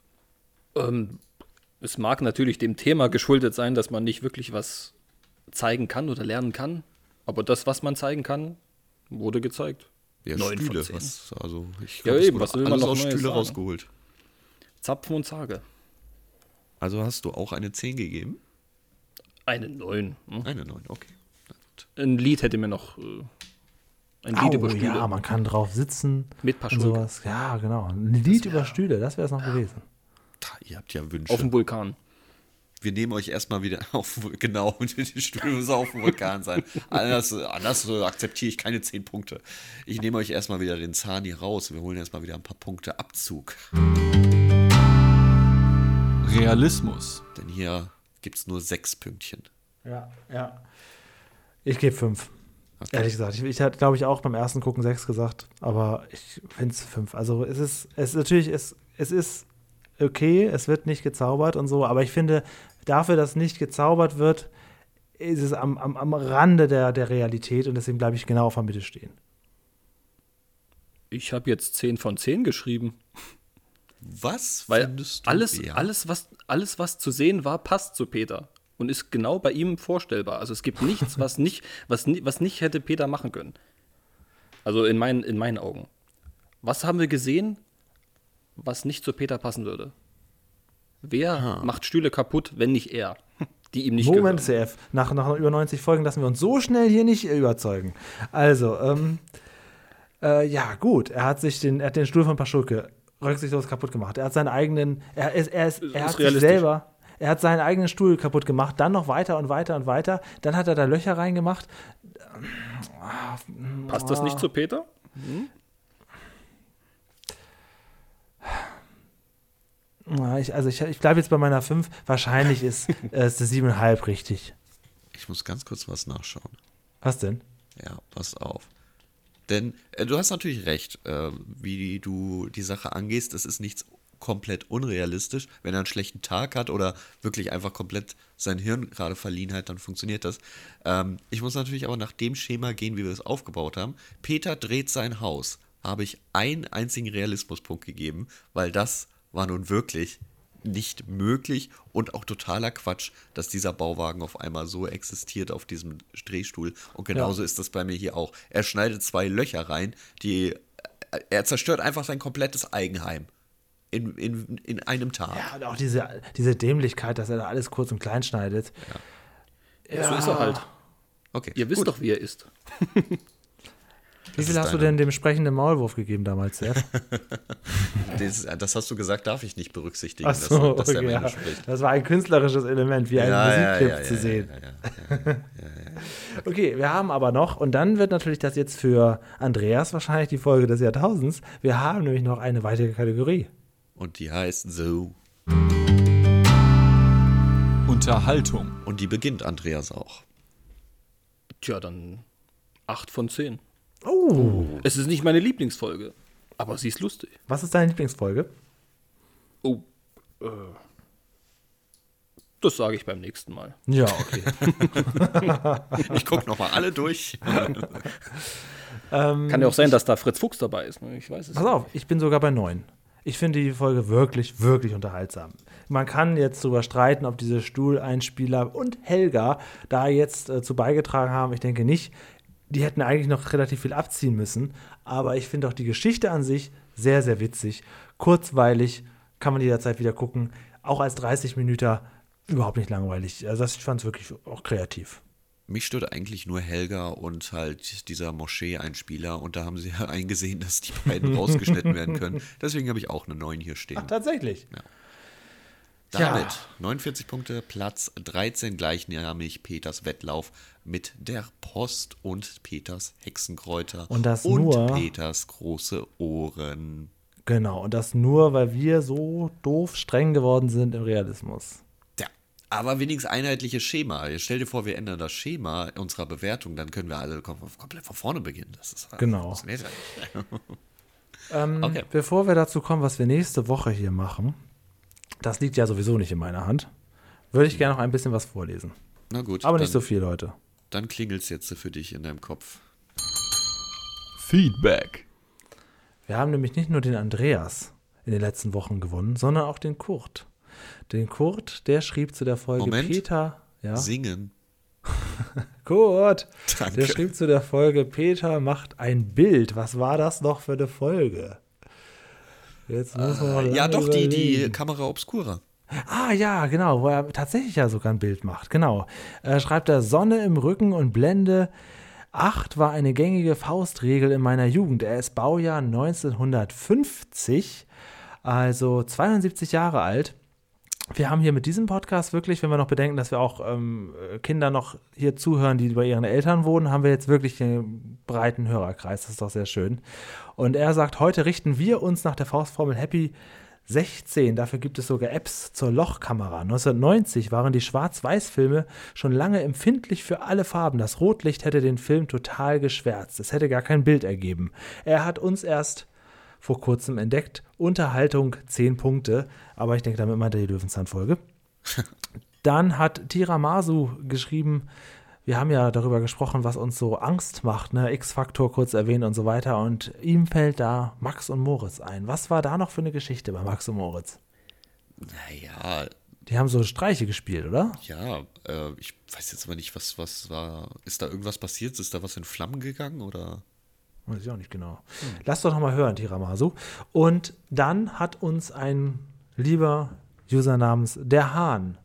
Ähm, es mag natürlich dem Thema geschuldet sein, dass man nicht wirklich was zeigen kann oder lernen kann. Aber das, was man zeigen kann, wurde gezeigt. Ja, Neun Stühle. Was, also ich Ja, glaub, es eben, was will man alles noch aus Stühle sagen? rausgeholt. Zapfen und Zage. Also hast du auch eine 10 gegeben? Eine neun. Hm? Eine 9, okay. Ein Lied hätte mir noch. Äh, ein Lied über Au, Stühle. ja, man kann drauf sitzen. Mit paar und Schultern. sowas. Ja, genau. Ein Lied über Stühle, das wäre es noch gewesen. Da, ihr habt ja Wünsche. Auf dem Vulkan. Wir nehmen euch erstmal wieder auf, genau, die Stühle müssen auf dem Vulkan sein. Anders, anders akzeptiere ich keine 10 Punkte. Ich nehme euch erstmal wieder den Zahn hier raus. Wir holen erstmal wieder ein paar Punkte Abzug. Realismus. Denn hier gibt es nur sechs Pünktchen. Ja, ja. Ich gebe fünf. Okay. Ehrlich gesagt. Ich, ich hatte, glaube ich, auch beim ersten Gucken sechs gesagt, aber ich finde es fünf. Also es ist, es ist natürlich, es, es ist okay, es wird nicht gezaubert und so, aber ich finde, dafür, dass nicht gezaubert wird, ist es am, am, am Rande der, der Realität und deswegen bleibe ich genau auf der Mitte stehen. Ich habe jetzt 10 von 10 geschrieben. Was Weil alles, alles, was, alles, was zu sehen war, passt zu Peter. Und ist genau bei ihm vorstellbar. Also es gibt nichts, was nicht, was, was nicht hätte Peter machen können. Also in meinen, in meinen Augen. Was haben wir gesehen, was nicht zu Peter passen würde? Wer macht Stühle kaputt, wenn nicht er? Die ihm nicht Moment, gehören. CF. Nach, nach über 90 Folgen lassen wir uns so schnell hier nicht überzeugen. Also, ähm, äh, ja, gut. Er hat sich den, er hat den Stuhl von Paschulke rücksichtslos kaputt gemacht. Er hat seinen eigenen, er ist, er ist, er Ist hat sich selber, er hat seinen eigenen Stuhl kaputt gemacht, dann noch weiter und weiter und weiter. Dann hat er da Löcher reingemacht. Passt das nicht zu Peter? Ja, Ich, also ich, ich bleibe jetzt bei meiner 5. Wahrscheinlich ist äh, ist es 7,5 richtig. Ich muss ganz kurz was nachschauen. Was denn? Ja, pass auf. Denn äh, du hast natürlich recht, äh, wie du die Sache angehst. Es ist nichts komplett unrealistisch. Wenn er einen schlechten Tag hat oder wirklich einfach komplett sein Hirn gerade verliehen hat, dann funktioniert das. Ähm, ich muss natürlich aber nach dem Schema gehen, wie wir es aufgebaut haben. Peter dreht sein Haus. Habe ich einen einzigen Realismuspunkt gegeben, weil das war nun wirklich nicht möglich und auch totaler Quatsch, dass dieser Bauwagen auf einmal so existiert auf diesem Drehstuhl. Und genauso ist das bei mir hier auch. Er schneidet zwei Löcher rein, die. Er zerstört einfach sein komplettes Eigenheim. In, in, in einem Tag. Ja, und auch diese, diese Dämlichkeit, dass er da alles kurz und klein schneidet. So ist er halt. Okay. Ihr wisst gut. doch, wie er ist. Wie viel ist hast du denn dem sprechenden Maulwurf gegeben damals, Sepp? Das, das hast du gesagt, darf ich nicht berücksichtigen, so, dass, dass er okay, ja. spricht. Das war ein künstlerisches Element, wie ein Musikclip zu sehen. Ja, ja, ja. Okay, wir haben aber noch, und dann wird natürlich das jetzt für Andreas wahrscheinlich die Folge des Jahrtausends. Wir haben nämlich noch eine weitere Kategorie. Und die heißt so. Unterhaltung. Und die beginnt Andreas auch. Tja, dann 8 von 10. Oh, Es ist nicht meine Lieblingsfolge, aber sie ist lustig. was ist deine Lieblingsfolge? Oh, äh, das sage ich beim nächsten Mal. Ja, okay. Ich gucke nochmal alle durch. Kann ja auch sein, dass da Fritz Fuchs dabei ist. Ne? Ich weiß es Pass auf, ich bin sogar bei neun. Ich finde die Folge wirklich, wirklich unterhaltsam. Man kann jetzt darüber streiten, ob diese Stuhleinspieler und Helga da jetzt äh, zu beigetragen haben. Ich denke nicht. Die hätten eigentlich noch relativ viel abziehen müssen. Aber ich finde auch die Geschichte an sich sehr, sehr witzig. Kurzweilig, kann man jederzeit wieder gucken. Auch als 30 Minuten überhaupt nicht langweilig. Also das, ich fand es wirklich auch kreativ. Mich stört eigentlich nur Helga und halt dieser Moschee-Einspieler. Und da haben sie ja eingesehen, dass die beiden rausgeschnitten werden können. Deswegen habe ich auch eine 9 hier stehen. Tatsächlich. Damit Ja. 49 Punkte, Platz 13 gleichnamig Peters Wettlauf mit der Post und Peters Hexenkräuter Und das nur- Peters große Ohren. Genau. Und das nur, weil wir so doof streng geworden sind im Realismus. Aber wenigstens einheitliches Schema. Jetzt stell dir vor, wir ändern das Schema unserer Bewertung, dann können wir alle kom komplett von vorne beginnen. Das ist Genau. Das ist. Ähm, Okay. Bevor wir dazu kommen, was wir nächste Woche hier machen, das liegt ja sowieso nicht in meiner Hand, würde ich gerne noch ein bisschen was vorlesen. Na gut, Aber dann, nicht so viel heute. dann klingelt es jetzt für dich in deinem Kopf. Feedback. Wir haben nämlich nicht nur den Andreas in den letzten Wochen gewonnen, sondern auch den Kurt. Den Kurt, der schrieb zu der Folge Moment. Peter. Ja, Singen. Kurt, Danke. der schrieb zu der Folge Peter macht ein Bild. Was war das noch für eine Folge? Jetzt muss man Äh, Ja, doch, die, die. Kamera Obscura. Ah ja, genau, wo er tatsächlich ja sogar ein Bild macht. Genau. Äh, schreibt er Sonne im Rücken und Blende 8 war eine gängige Faustregel in meiner Jugend. Er ist Baujahr 1950, also 72 Jahre alt. Wir haben hier mit diesem Podcast wirklich, wenn wir noch bedenken, dass wir auch ähm, äh, Kinder noch hier zuhören, die bei ihren Eltern wohnen, haben wir jetzt wirklich einen breiten Hörerkreis. Das ist doch sehr schön. Und er sagt, heute richten wir uns nach der Faustformel Happy 16. Dafür gibt es sogar Apps zur Lochkamera. 1990 waren die Schwarz-Weiß-Filme schon lange empfindlich für alle Farben. Das Rotlicht hätte den Film total geschwärzt. Es hätte gar kein Bild ergeben. Er hat uns erst vor kurzem entdeckt. Unterhaltung 10 Punkte. Aber ich denke, damit meint er die Löwenzahn-Folge. Dann hat Tiramasu geschrieben, wir haben ja darüber gesprochen, was uns so Angst macht, ne? X-Faktor kurz erwähnt und so weiter. Und ihm fällt da Max und Moritz ein. Was war da noch für eine Geschichte bei Max und Moritz? Naja, Die haben so Streiche gespielt, oder? ja, äh, ich weiß jetzt aber nicht, was, was war. Ist da irgendwas passiert? Ist da was in Flammen gegangen oder? Weiß ich auch nicht genau. Lass doch noch mal hören, Tiramasu. Und dann hat uns ein lieber User namens Der Hahn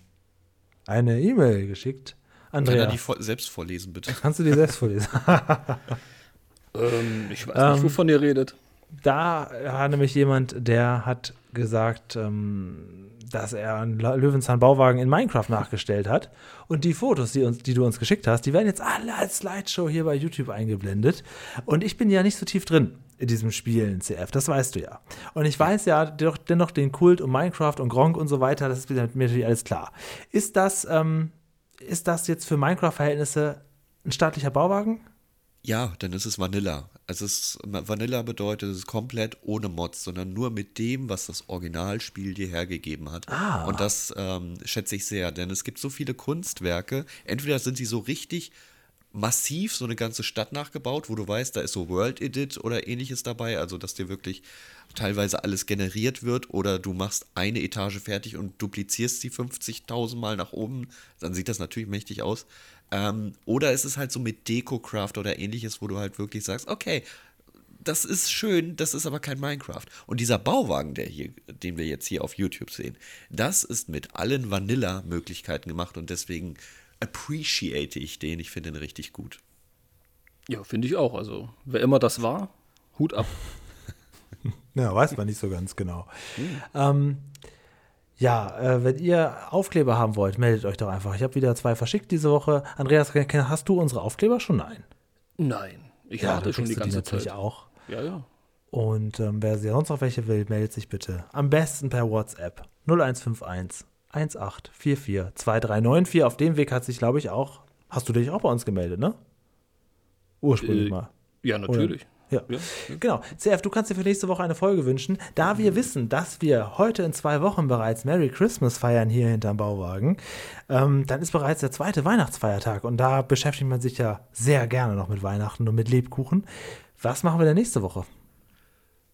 eine E-Mail geschickt. Kann Andrea, er die vor selbst vorlesen, bitte? kannst du die selbst vorlesen? Ähm, ich weiß nicht, wovon ihr redet. Da war nämlich jemand, der hat gesagt, ähm, dass er einen Löwenzahn-Bauwagen in Minecraft nachgestellt hat. Und die Fotos, die, uns, die du uns geschickt hast, die werden jetzt alle als Slideshow hier bei YouTube eingeblendet. Und ich bin ja nicht so tief drin in diesem Spiel in CF, das weißt du ja. Und ich weiß ja doch, dennoch den Kult um Minecraft und Gronk und so weiter, das ist mir natürlich alles klar. Ist das, ähm, ist das jetzt für Minecraft-Verhältnisse ein staatlicher Bauwagen? Ja, dann ist es Vanilla. Also es, Vanilla bedeutet, es ist komplett ohne Mods, sondern nur mit dem, was das Originalspiel dir hergegeben hat. Ah. Und das ähm, schätze ich sehr, denn es gibt so viele Kunstwerke. Entweder sind sie so richtig massiv so eine ganze Stadt nachgebaut, wo du weißt, da ist so World Edit oder ähnliches dabei, also dass dir wirklich teilweise alles generiert wird oder du machst eine Etage fertig und duplizierst sie 50.000 Mal nach oben, dann sieht das natürlich mächtig aus. Ähm, oder es halt so mit Deco-Craft oder ähnliches, wo du halt wirklich sagst, okay, das ist schön, das ist aber kein Minecraft. Und dieser Bauwagen, der hier, den wir jetzt hier auf YouTube sehen, das ist mit allen Vanilla-Möglichkeiten gemacht und deswegen appreciate ich den. Ich finde den richtig gut. Ja, finde ich auch. Also, wer immer das war, Hut ab. Ja, weiß man nicht so ganz genau. Ähm, ja, äh, wenn ihr Aufkleber haben wollt, meldet euch doch einfach. Ich habe wieder zwei verschickt diese Woche. Andreas, hast du unsere Aufkleber schon? Nein. Nein. Ich Ja, du schon die ganze natürlich Zeit. auch. Ja, ja. Und ähm, wer sonst noch welche will, meldet sich bitte. Am besten per WhatsApp 0151 1844 2394. Auf dem Weg hat sich, glaube ich, auch. Hast du dich auch bei uns gemeldet, ne? Ursprünglich Äh, mal. Ja, natürlich. Ja. Ja. Genau. CF, du kannst dir für nächste Woche eine Folge wünschen. Da wir wissen, dass wir heute in zwei Wochen bereits Merry Christmas feiern hier hinterm Bauwagen, ähm, dann ist bereits der zweite Weihnachtsfeiertag und da beschäftigt man sich ja sehr gerne noch mit Weihnachten und mit Lebkuchen. Was machen wir denn nächste Woche?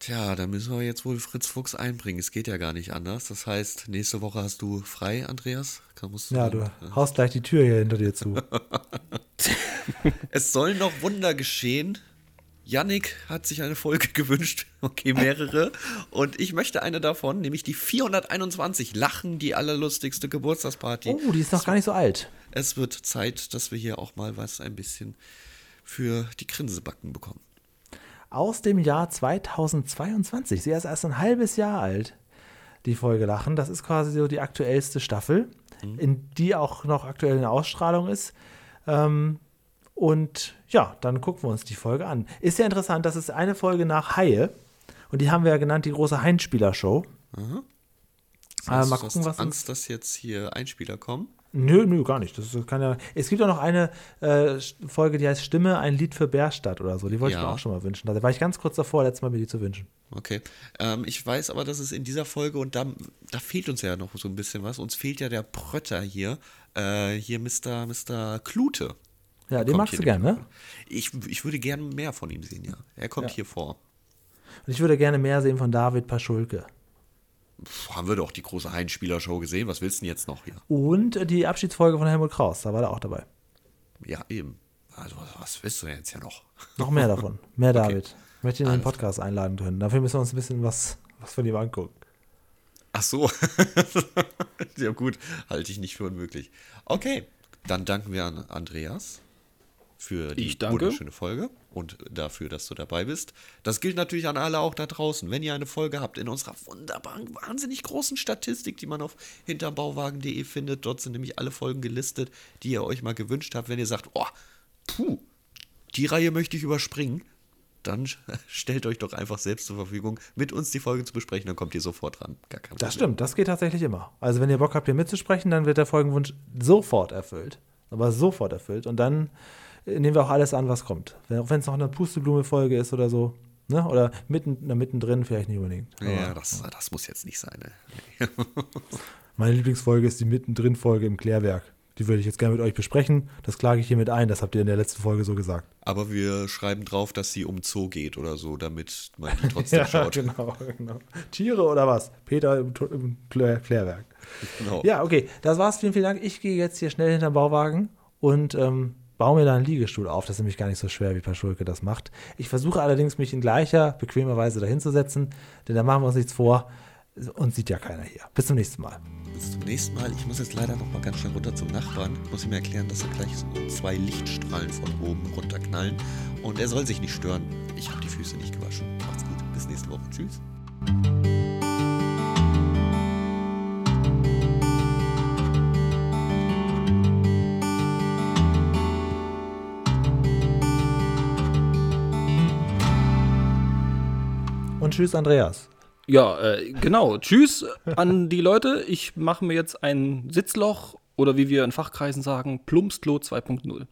Tja, da müssen wir jetzt wohl Fritz Fuchs einbringen. Es geht ja gar nicht anders. Das heißt, nächste Woche hast du frei, Andreas? Kann- musst Ja, du äh, haust gleich die Tür hier hinter dir zu. Es sollen noch Wunder geschehen. Yannick hat sich eine Folge gewünscht, okay, mehrere. Und ich möchte eine davon, nämlich die 421 Lachen, die allerlustigste Geburtstagsparty. Oh, die ist noch gar nicht so alt. Es wird Zeit, dass wir hier auch mal was ein bisschen für die Grinsebacken bekommen. Aus dem Jahr 2022. Sie ist erst ein halbes Jahr alt, die Folge Lachen. Das ist quasi so die aktuellste Staffel, in die auch noch aktuell eine Ausstrahlung ist. Ähm, und ja, dann gucken wir uns die Folge an. Ist ja interessant, das ist eine Folge nach Haie. Und die haben wir ja genannt, die große Heinspieler-Show. Das Äh, heißt, mal du gucken, hast was Angst, dass jetzt hier Einspieler kommen. Nö, nö, gar nicht. Das kann ja, es gibt auch noch eine äh, Folge, die heißt Stimme, ein Lied für Bärstadt oder so. Die wollte ich Ja. mir auch schon mal wünschen. Da war ich ganz kurz davor, letztes Mal mir die zu wünschen. Okay. Ähm, ich weiß aber, dass es in dieser Folge, und da, da fehlt uns ja noch so ein bisschen was, uns fehlt ja der Prötter hier, äh, hier Mr. Mr. Klute. Ja, den magst du gern, ne? Ich, ich würde gerne mehr von ihm sehen, ja. Er kommt Ja. hier vor. Und ich würde gerne mehr sehen von David Paschulke. Haben wir doch die große Heinspieler-Show gesehen. Was willst du denn jetzt noch hier? Und die Abschiedsfolge von Helmut Kraus, da war er auch dabei. Ja, eben. Also, was willst du denn jetzt ja noch? Noch mehr davon. Mehr David. Ich möchte ihn in den Podcast einladen können. Dafür müssen wir uns ein bisschen was, was von ihm angucken. Ach so. ja, gut. Halte ich nicht für unmöglich. Okay. Dann danken wir an Andreas für die wunderschöne Folge und dafür, dass du dabei bist. Das gilt natürlich an alle auch da draußen. Wenn ihr eine Folge habt in unserer wunderbaren, wahnsinnig großen Statistik, die man auf hinterbauwagen.de findet, dort sind nämlich alle Folgen gelistet, die ihr euch mal gewünscht habt. Wenn ihr sagt, oh, puh, die Reihe möchte ich überspringen, dann stellt euch doch einfach selbst zur Verfügung, mit uns die Folge zu besprechen, dann kommt ihr sofort ran. Gar kein Das Problem. stimmt, das geht tatsächlich immer. Also wenn ihr Bock habt, hier mitzusprechen, dann wird der Folgenwunsch sofort erfüllt. Aber sofort erfüllt. Und dann nehmen wir auch alles an, was kommt. Auch wenn es noch eine Pusteblume-Folge ist oder so. Ne? Oder mitten, na, mittendrin vielleicht nicht unbedingt. Ja, Aber das, das muss jetzt nicht sein. Ne? Meine Lieblingsfolge ist die Mittendrin-Folge im Klärwerk. Die würde ich jetzt gerne mit euch besprechen. Das klage ich hiermit ein. Das habt ihr in der letzten Folge so gesagt. Aber wir schreiben drauf, dass sie um Zoo geht oder so, damit man die trotzdem schaut. genau, genau. Tiere oder was? Peter im, im Klär Klärwerk. Genau. Ja, okay. Das war's. Vielen, vielen Dank. Ich gehe jetzt hier schnell hinterm Bauwagen und ähm, baue mir da einen Liegestuhl auf. Das ist nämlich gar nicht so schwer, wie Paschulke das macht. Ich versuche allerdings, mich in gleicher, bequemer Weise dahinzusetzen, denn da machen wir uns nichts vor. Und sieht ja keiner hier. Bis zum nächsten Mal. Bis zum nächsten Mal. Ich muss jetzt leider noch mal ganz schnell runter zum Nachbarn. Muss ihm erklären, dass er gleich so zwei Lichtstrahlen von oben runterknallen. Und er soll sich nicht stören. Ich habe die Füße nicht gewaschen. Macht's gut. Bis nächste Woche. Tschüss. Und tschüss, Andreas. Ja, äh, genau. Tschüss an die Leute. Ich mache mir jetzt ein Sitzloch oder wie wir in Fachkreisen sagen, Plumpsklo 2.0.